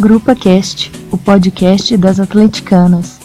Grupa Cast, o podcast das atleticanas.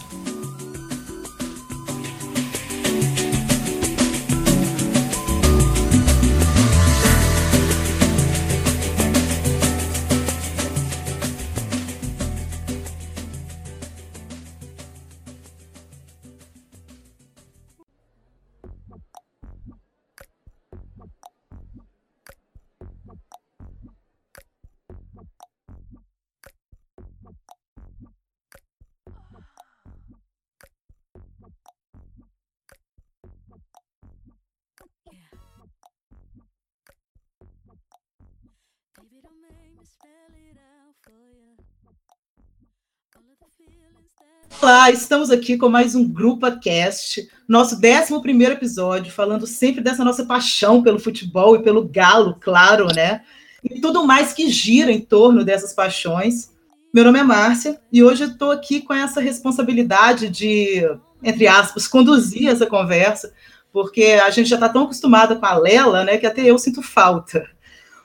Olá, estamos aqui com mais um Grupo Cast, nosso 11 episódio, falando sempre dessa nossa paixão pelo futebol e pelo galo, claro, né? E tudo mais que gira em torno dessas paixões. Meu nome é Márcia e hoje eu estou aqui com essa responsabilidade de, entre aspas, conduzir essa conversa, porque a gente já está tão acostumada com a Lela, né, que até eu sinto falta.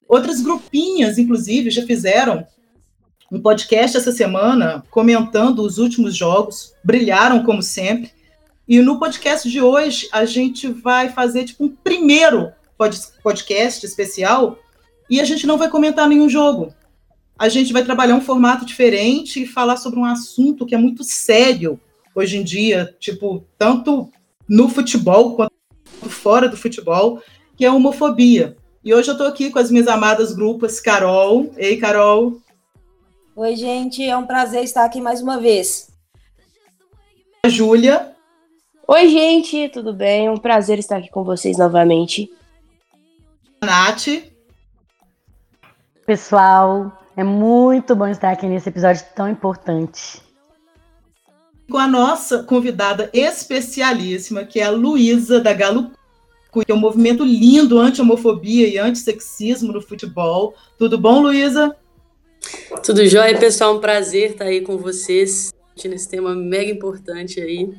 Outras grupinhas, inclusive, já fizeram um podcast essa semana comentando os últimos jogos, brilharam como sempre. E no podcast de hoje a gente vai fazer tipo um primeiro podcast especial e a gente não vai comentar nenhum jogo. A gente vai trabalhar um formato diferente e falar sobre um assunto que é muito sério hoje em dia, tipo, tanto no futebol quanto fora do futebol, que é a homofobia. E hoje eu estou aqui com as minhas amadas grupas Carol. Ei, Carol. Oi, gente, é um prazer estar aqui mais uma vez. A Júlia. Oi, gente, tudo bem? É um prazer estar aqui com vocês novamente. A Nath. Pessoal, é muito bom estar aqui nesse episódio tão importante. Com a nossa convidada especialíssima, que é a Luísa da Galo que é um movimento lindo anti-homofobia e anti-sexismo no futebol. Tudo bom, Luísa? Tudo jóia, pessoal. Um prazer estar aí com vocês nesse tema mega importante aí.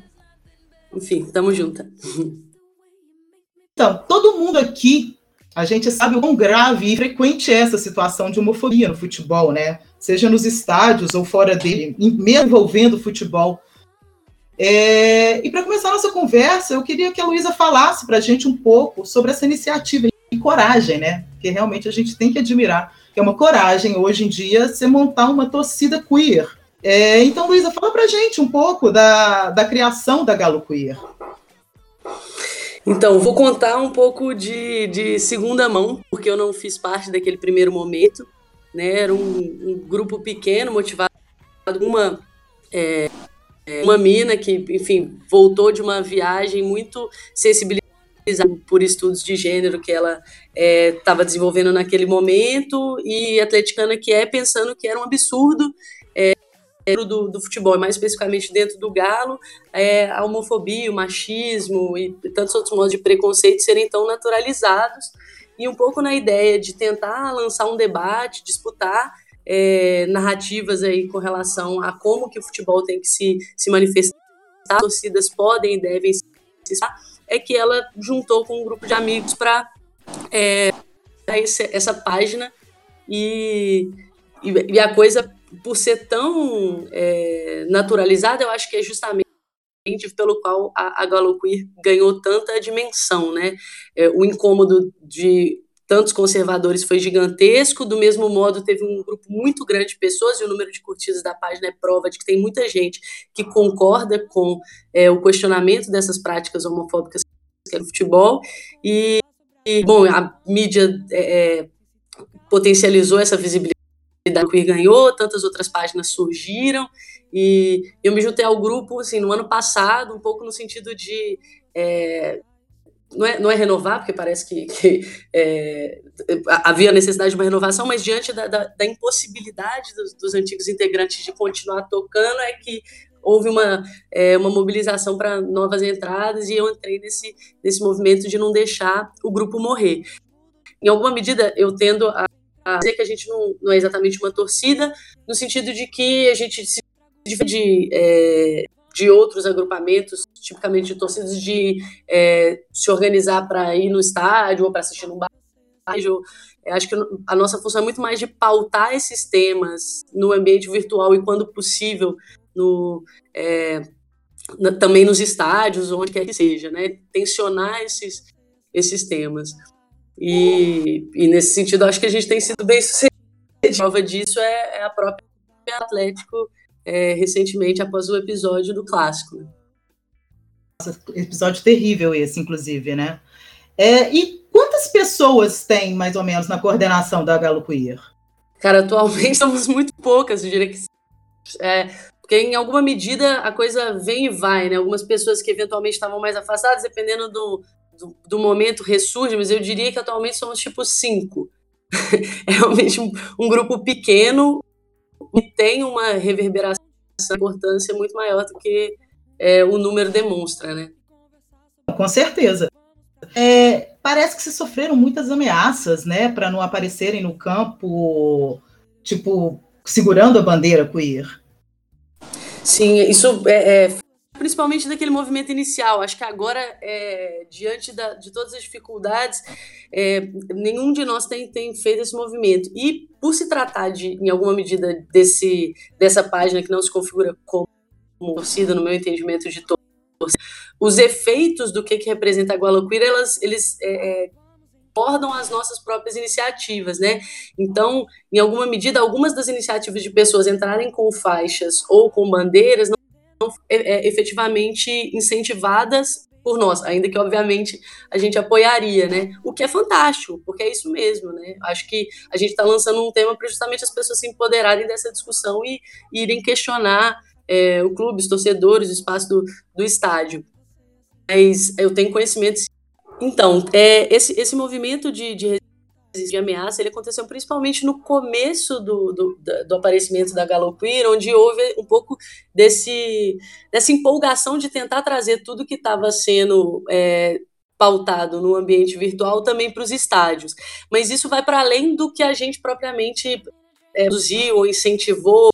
Enfim, tamo junto. Então, todo mundo aqui, a gente sabe o quão grave e frequente é essa situação de homofobia no futebol, né? Seja nos estádios ou fora dele, mesmo envolvendo o futebol. É... E para começar a nossa conversa, eu queria que a Luísa falasse para a gente um pouco sobre essa iniciativa e coragem, né? Que realmente a gente tem que admirar que é uma coragem hoje em dia você montar uma torcida queer. É, então, Luísa, fala pra gente um pouco da, da criação da Galo Queer. Então, vou contar um pouco de, de segunda mão, porque eu não fiz parte daquele primeiro momento. Né? Era um, um grupo pequeno, motivado por uma, é, é, uma mina que, enfim, voltou de uma viagem muito sensibilizada por estudos de gênero que ela estava é, desenvolvendo naquele momento e atleticana que é pensando que era um absurdo é, do, do futebol, mais especificamente dentro do Galo, é, a homofobia, o machismo e tantos outros modos de preconceito serem tão naturalizados. E um pouco na ideia de tentar lançar um debate, disputar é, narrativas aí com relação a como que o futebol tem que se, se manifestar, as torcidas podem e devem se é que ela juntou com um grupo de amigos para é, essa página e, e, a coisa, por ser tão é, naturalizada, eu acho que é justamente pelo qual a, a Galo Queer ganhou tanta dimensão, né? É, o incômodo de tantos conservadores foi gigantesco, do mesmo modo teve um grupo muito grande de pessoas, e o número de curtidas da página é prova de que tem muita gente que concorda com é, o questionamento dessas práticas homofóbicas que é no futebol, e, e bom, a mídia é, é potencializou essa visibilidade que ganhou, tantas outras páginas surgiram, e eu me juntei ao grupo, assim, no ano passado, um pouco no sentido de é, não é, não é renovar, porque parece que, que é, havia necessidade de uma renovação, mas diante da, da, da impossibilidade dos, dos, antigos integrantes de continuar tocando, é que houve uma, é, uma mobilização para novas entradas e eu entrei nesse, nesse movimento de não deixar o grupo morrer. Em alguma medida, eu tendo a, a dizer que a gente não, não é exatamente uma torcida, no sentido de que a gente se de, é, de outros agrupamentos, tipicamente de torcidas, de é, se organizar para ir no estádio ou para assistir no bar, Eu acho que a nossa função é muito mais de pautar esses temas no ambiente virtual e, quando possível, no, é, na, também nos estádios, onde quer que seja, né? Tensionar esses, esses temas. E, e, nesse sentido, acho que a gente tem sido bem sucedido. A prova disso é, é a própria Atlético é, recentemente após o episódio do clássico. Episódio terrível esse, inclusive, né? É, e quantas pessoas tem, mais ou menos, na coordenação da Galo Queer? Cara, atualmente somos muito poucas, eu diria que. É, porque em alguma medida a coisa vem e vai, né? Algumas pessoas que eventualmente estavam mais afastadas, dependendo do, do, do momento, ressurgem, mas eu diria que atualmente somos tipo cinco. é realmente um, um grupo pequeno e tem uma reverberação, uma importância muito maior do que é, o número demonstra, né? Com certeza. É, parece que se sofreram muitas ameaças, né, para não aparecerem no campo, tipo, segurando a bandeira queer. Sim, isso é, é principalmente daquele movimento inicial. Acho que agora, é, diante da, de todas as dificuldades, é, nenhum de nós tem, tem feito esse movimento. E por se tratar de, em alguma medida, desse, dessa página que não se configura como torcida, no meu entendimento de torcida, os efeitos do que, que representa a Gualaquira, elas, eles é, é, abordam as nossas próprias iniciativas, né? Então, em alguma medida, algumas das iniciativas de pessoas entrarem com faixas ou com bandeiras não são é, é, efetivamente incentivadas por nós, ainda que obviamente a gente apoiaria, né? O que é fantástico, porque é isso mesmo, né? Acho que a gente está lançando um tema para justamente as pessoas se empoderarem dessa discussão e, e irem questionar é, o clube, os torcedores, o espaço do, do estádio. Mas eu tenho conhecimento. Então, é, esse, esse movimento de, de de ameaça, ele aconteceu principalmente no começo do, do, do aparecimento da Galoqueer, onde houve um pouco desse, dessa empolgação de tentar trazer tudo que estava sendo é, pautado no ambiente virtual também para os estádios. Mas isso vai para além do que a gente propriamente é, produziu ou incentivou.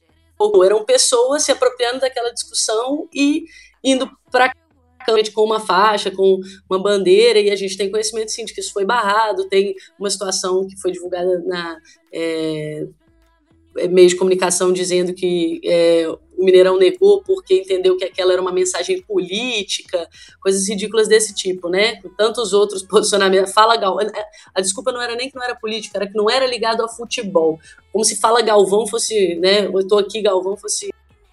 Eram pessoas se apropriando daquela discussão e indo para com uma faixa, com uma bandeira, e a gente tem conhecimento sim de que isso foi barrado, tem uma situação que foi divulgada na é, é, meio de comunicação dizendo que é, o Mineirão negou porque entendeu que aquela era uma mensagem política, coisas ridículas desse tipo, né? Com tantos outros posicionamentos. Fala Galvão. A desculpa não era nem que não era política, era que não era ligado ao futebol. Como se Fala Galvão fosse, né? Eu tô aqui, Galvão fosse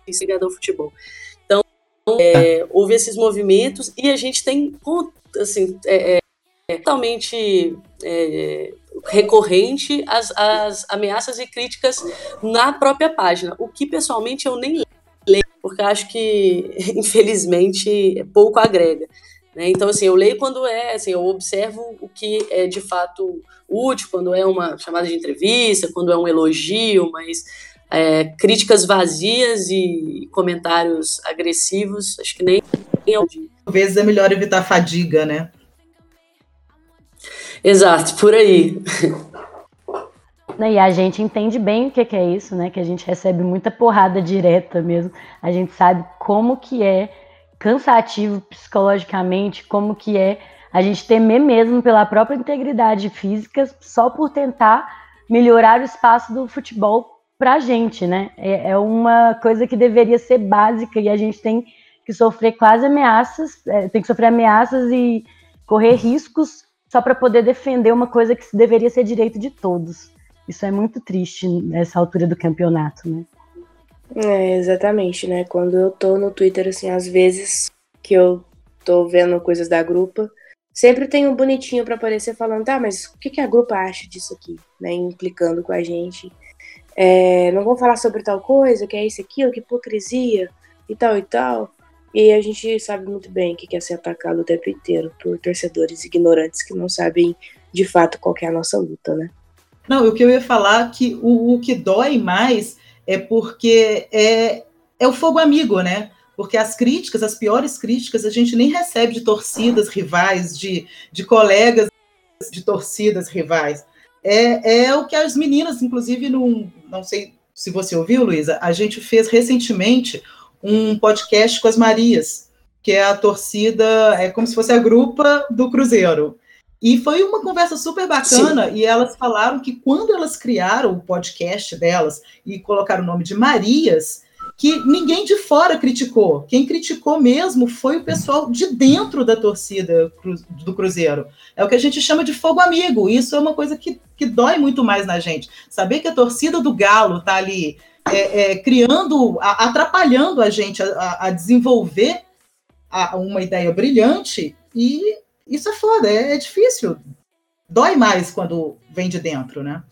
ligado ao futebol. É, houve esses movimentos e a gente tem assim, é, é, totalmente recorrente as, as ameaças e críticas na própria página, o que pessoalmente eu nem leio, porque acho que, infelizmente, pouco agrega. Né? Então, assim, eu leio quando é, assim, eu observo o que é de fato útil, quando é uma chamada de entrevista, quando é um elogio, mas é, críticas vazias e comentários agressivos, acho que nem é Às vezes é melhor evitar fadiga, né? Exato, por aí. E a gente entende bem o que é isso, né? Que a gente recebe muita porrada direta mesmo. A gente sabe como que é cansativo psicologicamente, como que é a gente temer mesmo pela própria integridade física só por tentar melhorar o espaço do futebol para a gente, né? É, é, uma coisa que deveria ser básica e a gente tem que sofrer quase ameaças, é, tem que sofrer ameaças e correr riscos só para poder defender uma coisa que deveria ser direito de todos. Isso é muito triste nessa altura do campeonato, né? É, exatamente, né? Quando eu tô no Twitter, assim, às vezes que eu tô vendo coisas da grupa, sempre tem um bonitinho para aparecer falando, tá, mas o que, que a grupa acha disso aqui, né? Implicando com a gente é, não vão falar sobre tal coisa, que é isso, aquilo, que hipocrisia e tal e tal. E a gente sabe muito bem que é ser atacado o tempo inteiro por torcedores ignorantes que não sabem de fato qual é a nossa luta, né? Não, o que eu ia falar que o, o que dói mais é porque é, é o fogo amigo, né? Porque as críticas, as piores críticas, a gente nem recebe de torcidas rivais, de, de colegas de torcidas rivais é, é o que as meninas, inclusive, não, não sei se você ouviu, Luísa, a gente fez recentemente um podcast com as Marias, que é a torcida, é como se fosse a grupa do Cruzeiro. E foi uma conversa super bacana, Sim. e elas falaram que quando elas criaram o podcast delas e colocaram o nome de Marias, que ninguém de fora criticou. Quem criticou mesmo foi o pessoal de dentro da torcida do Cruzeiro. É o que a gente chama de fogo amigo. Isso é uma coisa que, que dói muito mais na gente. Saber que a torcida do Galo está ali é, é, criando, a, atrapalhando a gente a, a desenvolver a, uma ideia brilhante, e isso é foda, é, é difícil. Dói mais quando vem de dentro, né?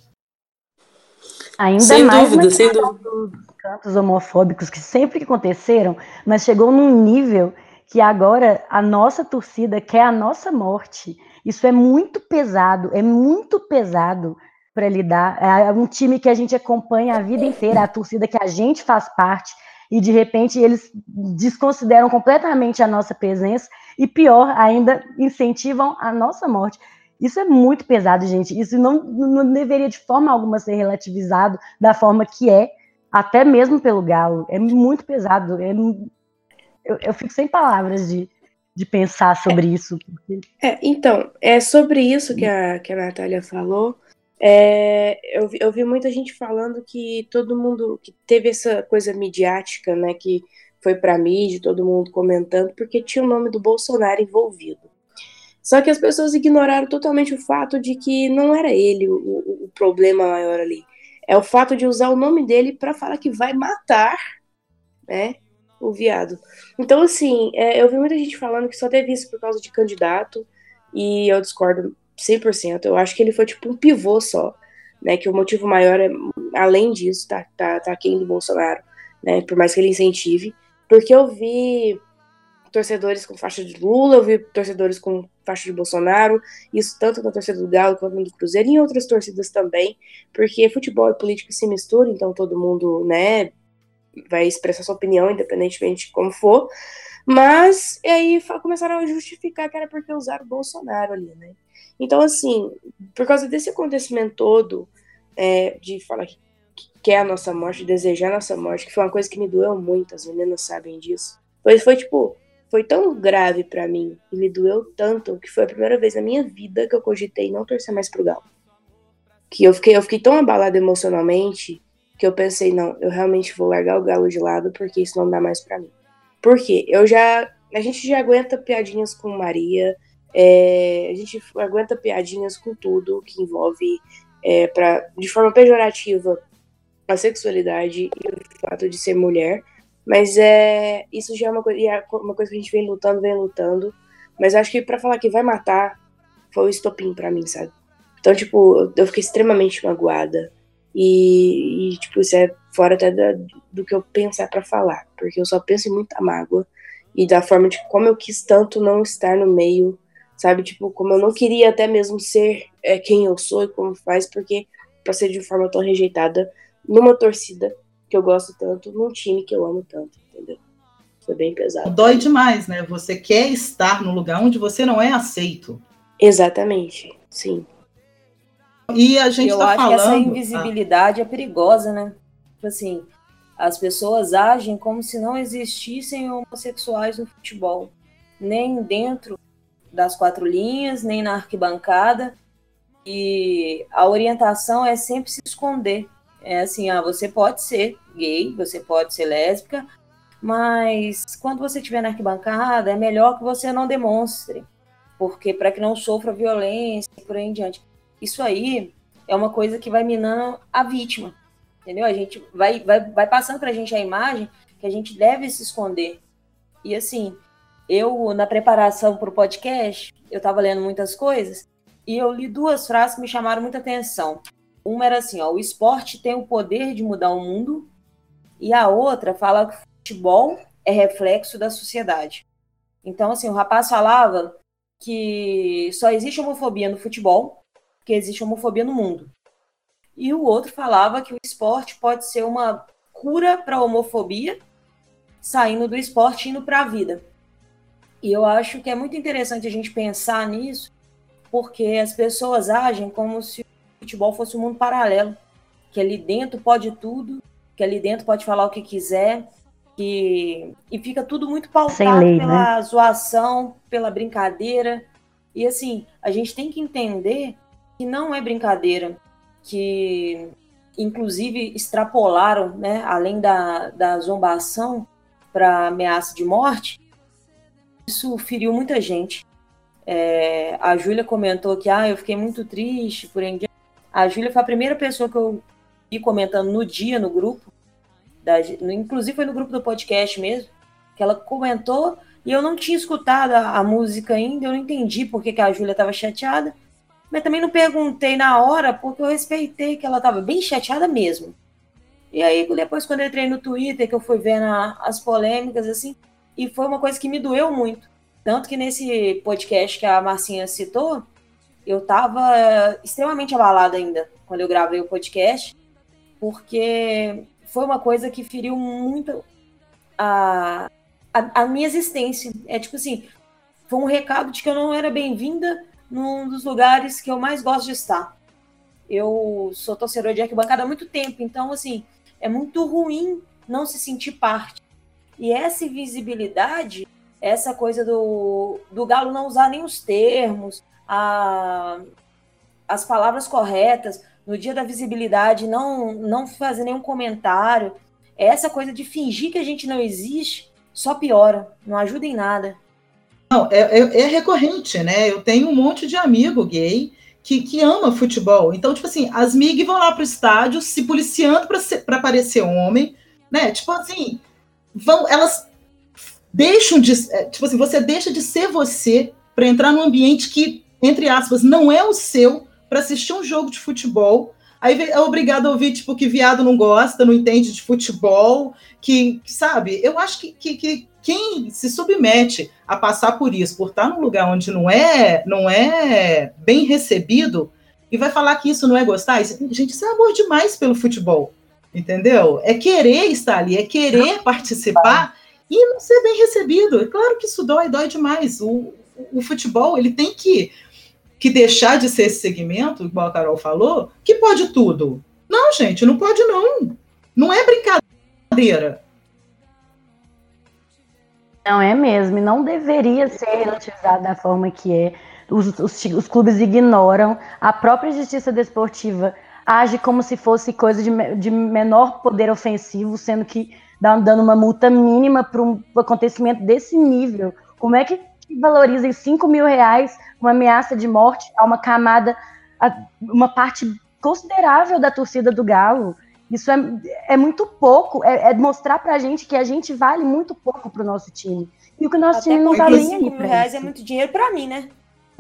Ainda sem mais dúvida, sem dúvida cantos homofóbicos que sempre que aconteceram, mas chegou num nível que agora a nossa torcida quer a nossa morte. Isso é muito pesado, é muito pesado para lidar. É um time que a gente acompanha a vida inteira, a torcida que a gente faz parte, e de repente eles desconsideram completamente a nossa presença e pior ainda incentivam a nossa morte. Isso é muito pesado, gente. Isso não, não deveria de forma alguma ser relativizado da forma que é até mesmo pelo Galo. É muito pesado. É, eu, eu fico sem palavras de, de pensar sobre é, isso. É, então, é sobre isso que a, que a Natália falou. É, eu, eu vi muita gente falando que todo mundo que teve essa coisa midiática, né, que foi para mídia, todo mundo comentando, porque tinha o nome do Bolsonaro envolvido. Só que as pessoas ignoraram totalmente o fato de que não era ele o, o, o problema maior ali é o fato de usar o nome dele para falar que vai matar, né, o viado. Então, assim, é, eu vi muita gente falando que só teve isso por causa de candidato, e eu discordo 100%. Eu acho que ele foi tipo um pivô só, né, que o motivo maior é, além disso, tá, tá, tá aquém do Bolsonaro, né, por mais que ele incentive, porque eu vi torcedores com faixa de Lula, eu vi torcedores com faixa de Bolsonaro, isso tanto na torcida do Galo quanto do Cruzeiro e em outras torcidas também, porque futebol e política se misturam, então todo mundo, né, vai expressar sua opinião, independentemente de como for, mas aí começaram a justificar que era porque usaram o Bolsonaro ali, né. Então, assim, por causa desse acontecimento todo, é, de falar que quer a nossa morte, desejar a nossa morte, que foi uma coisa que me doeu muito, as meninas sabem disso. Foi, foi tipo, foi tão grave para mim e me doeu tanto que foi a primeira vez na minha vida que eu cogitei não torcer mais pro Galo. Que eu fiquei, eu fiquei tão abalada emocionalmente que eu pensei, não, eu realmente vou largar o Galo de lado porque isso não dá mais para mim. Por quê? Eu já. A gente já aguenta piadinhas com Maria, é, a gente aguenta piadinhas com tudo que envolve, é, pra, de forma pejorativa, a sexualidade e o fato de ser mulher. Mas é isso já é uma coisa, é uma coisa que a gente vem lutando, vem lutando. Mas acho que para falar que vai matar foi o estopim para mim, sabe? Então, tipo, eu fiquei extremamente magoada. E, e tipo, isso é fora até da, do que eu pensar para falar. Porque eu só penso em muita mágoa. E da forma de como eu quis tanto não estar no meio, sabe? Tipo, como eu não queria até mesmo ser é, quem eu sou e como faz, porque pra ser de forma tão rejeitada numa torcida que eu gosto tanto num time que eu amo tanto, entendeu? Foi bem pesado. Dói demais, né? Você quer estar no lugar onde você não é aceito. Exatamente, sim. E a gente eu tá acho falando... que essa invisibilidade ah. é perigosa, né? Tipo assim, as pessoas agem como se não existissem homossexuais no futebol, nem dentro das quatro linhas, nem na arquibancada. E a orientação é sempre se esconder. É assim, ah, você pode ser gay, você pode ser lésbica, mas quando você estiver na arquibancada, é melhor que você não demonstre, porque para que não sofra violência e por aí em diante. Isso aí é uma coisa que vai minando a vítima, entendeu? A gente vai, vai, vai passando para a gente a imagem que a gente deve se esconder. E assim, eu, na preparação para o podcast, eu estava lendo muitas coisas e eu li duas frases que me chamaram muita atenção. Uma era assim, ó, o esporte tem o poder de mudar o mundo, e a outra fala que o futebol é reflexo da sociedade. Então, assim, o rapaz falava que só existe homofobia no futebol, porque existe homofobia no mundo. E o outro falava que o esporte pode ser uma cura para a homofobia, saindo do esporte e indo para a vida. E eu acho que é muito interessante a gente pensar nisso, porque as pessoas agem como se futebol fosse um mundo paralelo, que ali dentro pode tudo, que ali dentro pode falar o que quiser, que e fica tudo muito pautado lei, pela né? zoação, pela brincadeira. E assim, a gente tem que entender que não é brincadeira, que inclusive extrapolaram, né, além da, da zombação para ameaça de morte, isso feriu muita gente. É, a Júlia comentou que ah, eu fiquei muito triste por A Júlia foi a primeira pessoa que eu vi comentando no dia no grupo, da, inclusive foi no grupo do podcast mesmo, que ela comentou e eu não tinha escutado a, a música ainda, eu não entendi por que, que a Júlia estava chateada, mas também não perguntei na hora, porque eu respeitei que ela estava bem chateada mesmo. E aí, depois, quando eu entrei no Twitter, que eu fui vendo a, as polêmicas, assim, e foi uma coisa que me doeu muito. Tanto que nesse podcast que a Marcinha citou, eu estava extremamente abalada ainda quando eu gravei o podcast, porque foi uma coisa que feriu muito a, a, a, minha existência. É tipo assim, foi um recado de que eu não era bem-vinda num dos lugares que eu mais gosto de estar. Eu sou torcedor de arquibancada há muito tempo, então, assim, é muito ruim não se sentir parte. E essa invisibilidade, essa coisa do, do Galo não usar nem os termos, a, as palavras corretas, no dia da visibilidade não, não fazer nenhum comentário, essa coisa de fingir que a gente não existe, só piora, não ajuda em nada. Não, é, é, é recorrente, né? Eu tenho um monte de amigo gay que, que ama futebol. Então, tipo assim, as MIG vão lá pro estádio se policiando para parecer homem, né? Tipo assim, vão, elas deixam de. É, tipo assim, você deixa de ser você para entrar num ambiente que, entre aspas, não é o seu para assistir um jogo de futebol Aí é obrigado a ouvir, tipo, que viado não gosta, não entende de futebol, que, sabe? Eu acho que, que, que quem se submete a passar por isso, por estar num lugar onde não é, não é bem recebido, e vai falar que isso não é gostar, isso, gente, isso é amor demais pelo futebol, entendeu? É querer estar ali, é querer participar e não ser bem recebido. É claro que isso dói, dói demais. O, o futebol, ele tem que que deixar de ser esse segmento, igual a Carol falou, que pode tudo. Não, gente, não pode não. Não é brincadeira. Não é mesmo, e não deveria ser relativizado da forma que é. Os, os, os, clubes ignoram, a própria justiça desportiva age como se fosse coisa de, de menor poder ofensivo, sendo que dando uma multa mínima para um acontecimento desse nível. Como é que valoriza em 5 mil reais uma ameaça de morte a uma camada, a uma parte considerável da torcida do Galo. Isso é, é muito pouco, é, é mostrar pra gente que a gente vale muito pouco pro nosso time. E o que o nosso Até time não tá nem aí pra reais é muito dinheiro para mim, né?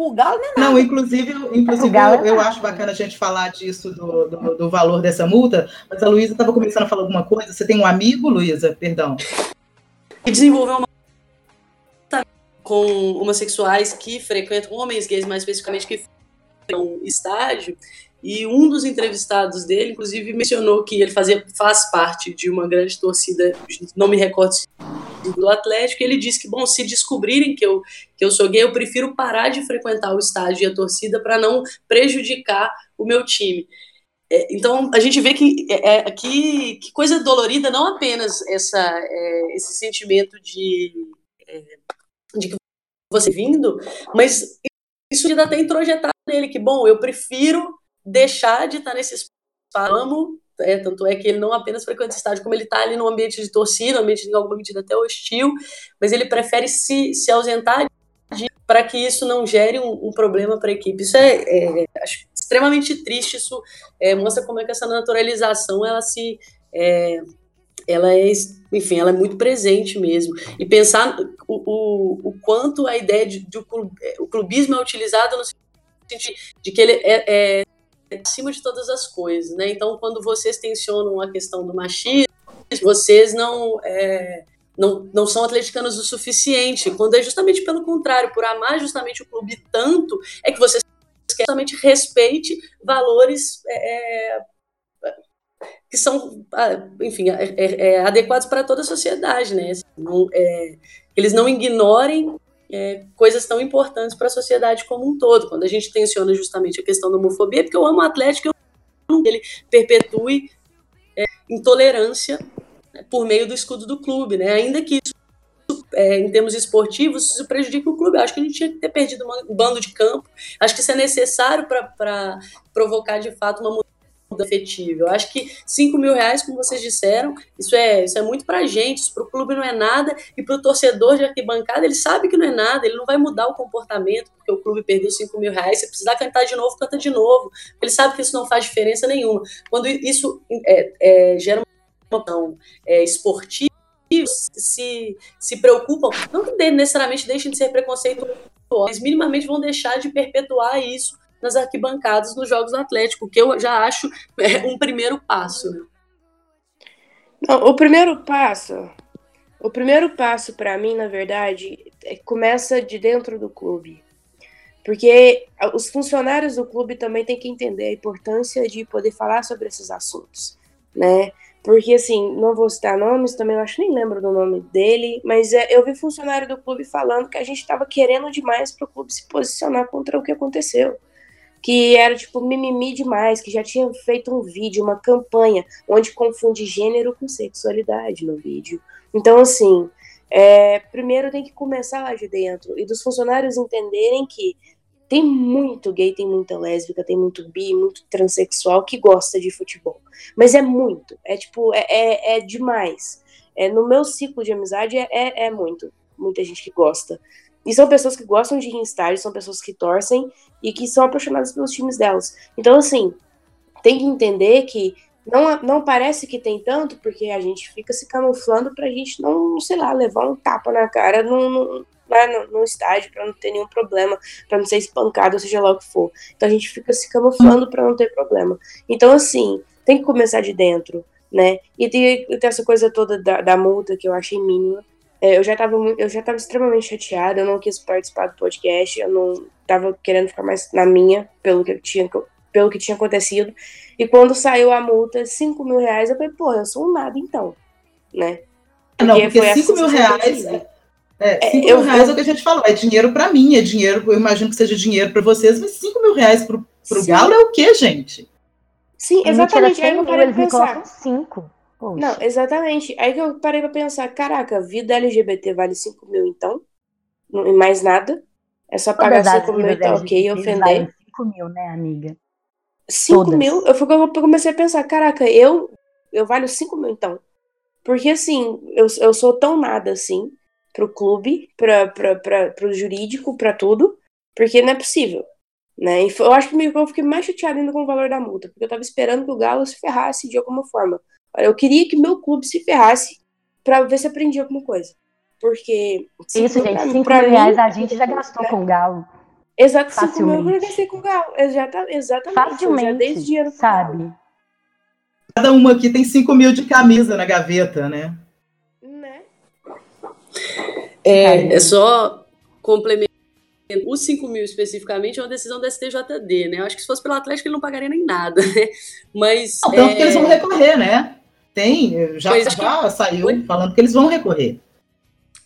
O Galo não é nada. Não, inclusive, inclusive eu, é eu acho bacana a gente falar disso, do, do, do valor dessa multa, mas a Luísa estava começando a falar alguma coisa. Você tem um amigo, Luísa? Perdão. Que desenvolveu uma com homossexuais que frequentam, homens gays mais especificamente, que frequentam estádio, e um dos entrevistados dele, inclusive, mencionou que ele fazia, faz parte de uma grande torcida, não me recordo do Atlético, ele disse que, bom, se descobrirem que eu, que eu sou gay, eu prefiro parar de frequentar o estádio e a torcida para não prejudicar o meu time. É, então, a gente vê que, é, é, que, que coisa dolorida, não apenas essa, é, esse sentimento de é, de que você vindo, mas isso ainda tem introjetado nele, que, bom, eu prefiro deixar de estar nesse espaço, é, tanto é que ele não apenas frequenta estádio, como ele está ali no ambiente de torcida, ambiente de alguma medida até hostil, mas ele prefere se, se ausentar para que isso não gere um, um problema para a equipe. Isso é, é acho extremamente triste, isso é, mostra como é que essa naturalização ela se é, ela é, enfim, ela é muito presente mesmo. E pensar o, o, o quanto a ideia de, de, o clubismo é utilizado no sentido de que ele é, é, acima de todas as coisas, né? Então, quando vocês tensionam a questão do machismo, vocês não, é, não, não são atleticanos o suficiente, quando é justamente pelo contrário, por amar justamente o clube tanto, é que vocês querem justamente respeite valores é, é que são, enfim, é, é, é, adequados para toda a sociedade, né? Não, eles não ignorem é, coisas tão importantes para a sociedade como um todo. Quando a gente tensiona justamente a questão da homofobia, porque eu amo o Atlético, eu não ele perpetue é, intolerância né, por meio do escudo do clube, né? Ainda que isso é, em termos esportivos, isso prejudica o clube. Eu acho que a gente tinha que ter perdido um bando de campo. Acho que isso é necessário para provocar, de fato, uma mudança efetiva. Eu acho que 5 mil reais, como vocês disseram, isso é, isso é muito para a gente, isso o clube não é nada, e para o torcedor de arquibancada, ele sabe que não é nada, ele não vai mudar o comportamento, porque o clube perdeu 5 mil reais, se precisar cantar de novo, canta de novo. Ele sabe que isso não faz diferença nenhuma. Quando isso é, é, gera uma opção é, esportiva, se, se preocupam, não que necessariamente deixem de ser preconceituosos, mas minimamente vão deixar de perpetuar isso nas arquibancadas nos Jogos do Atlético, que eu já acho é, um primeiro passo. Não, o primeiro passo, o primeiro passo para mim, na verdade, é, começa de dentro do clube. Porque os funcionários do clube também têm que entender a importância de poder falar sobre esses assuntos, né? Porque, assim, não vou citar nomes, também acho nem lembro do nome dele, mas é, eu vi funcionário do clube falando que a gente estava querendo demais para o clube se posicionar contra o que aconteceu que era tipo mimimi demais, que já tinha feito um vídeo, uma campanha, onde confunde gênero com sexualidade no vídeo. Então, assim, é, primeiro tem que começar lá de dentro e dos funcionários entenderem que tem muito gay, tem muita lésbica, tem muito bi, muito transexual que gosta de futebol. Mas é muito, é tipo, é, é, é demais. É, no meu ciclo de amizade é, é, é muito, muita gente que gosta. E são pessoas que gostam de estádio, são pessoas que torcem e que são apaixonadas pelos times delas. Então, assim, tem que entender que não, não parece que tem tanto, porque a gente fica se camuflando pra gente não, sei lá, levar um tapa na cara no, no, no estádio, pra não ter nenhum problema, pra não ser espancado, seja lá o que for. Então a gente fica se camuflando pra não ter problema. Então, assim, tem que começar de dentro, né? E tem, tem essa coisa toda da, da multa que eu achei mínima. É, eu já estava eu já tava extremamente chateada, eu não quis participar do podcast, eu não estava querendo ficar mais na minha, pelo que tinha, pelo que tinha acontecido. E quando saiu a multa, 5 mil reais, eu falei, pô, eu sou um nada então, né? Porque não, porque 5 mil reais. É, 5 é, mil reais é o que a gente falou, é dinheiro para mim, é dinheiro, eu imagino que seja dinheiro para vocês, mas 5 mil reais pro, pro Galo é o quê, gente? Sim, exatamente. Aí eu parei de pensar. 5. Poxa. Não, exatamente. Aí que eu parei pra pensar, caraca, vida LGBT vale 5 mil então? E mais nada? É só pagar 5 mil e tá ok, ofender. Vale 5 mil, né, amiga? 5 mil? Eu, eu comecei a pensar, caraca, eu, eu valho 5 mil então. Porque assim, eu, eu sou tão nada assim pro clube, pra, pra, pra, pro jurídico, pra tudo, porque não é possível. Né? E eu acho que eu fiquei mais chateado ainda com o valor da multa, porque eu tava esperando que o Galo se ferrasse de alguma forma. Eu queria que meu clube se ferrasse para ver se aprendia alguma coisa. Porque. Isso, gente, 5 mil reais a gente já gastou né? com o Galo. Exato, 5 mil eu já gastei com o Galo. Exatamente. exatamente Facilmente, já desde dinheiro sabe? Cada uma aqui tem 5 mil de camisa na gaveta, né? Né? É, é só complementar. Os 5 mil especificamente é uma decisão da STJD, né? Eu acho que se fosse pelo Atlético ele não pagaria nem nada, né? Mas. Não, tanto é... que eles vão recorrer, né? Tem, já, já saiu falando que eles vão recorrer.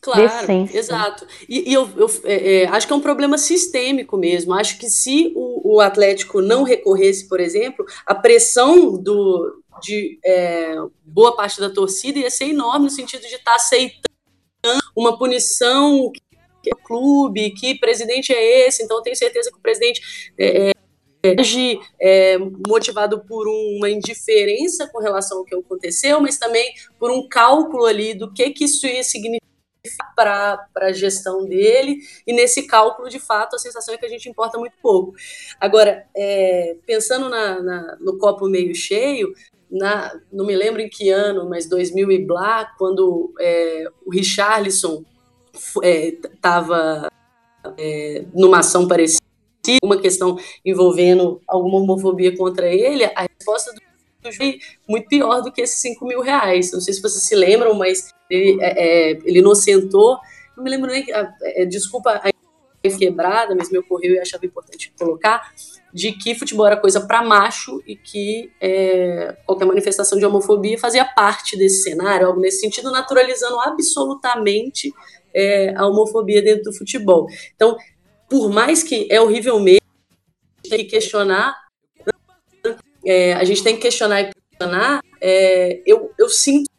Claro, Decência. exato. E, e eu, eu é, é, acho que é um problema sistêmico mesmo. Acho que se o, o Atlético não recorresse, por exemplo, a pressão do, de é, boa parte da torcida ia ser enorme no sentido de estar tá aceitando uma punição que é o clube, que presidente é esse, então eu tenho certeza que o presidente é, é age é, motivado por uma indiferença com relação ao que aconteceu, mas também por um cálculo ali do que, que isso ia significar para a gestão dele, e nesse cálculo, de fato, a sensação é que a gente importa muito pouco. Agora, é, pensando na, na, no copo meio cheio, na, não me lembro em que ano, mas 2000 e blá, quando é, o Richarlison estava é, numa ação parecida, uma questão envolvendo alguma homofobia contra ele, a resposta do juiz muito pior do que esses 5 mil reais. Não sei se vocês se lembram, mas ele, é, é ele inocentou, não me lembro nem, é, desculpa a quebrada, mas me ocorreu e achava importante colocar, de que futebol era coisa para macho e que é, qualquer manifestação de homofobia fazia parte desse cenário, algo nesse sentido, naturalizando absolutamente é, a homofobia dentro do futebol. Então, por mais que é horrível mesmo, tem que questionar, é, a gente tem que questionar e questionar, é, eu, eu sinto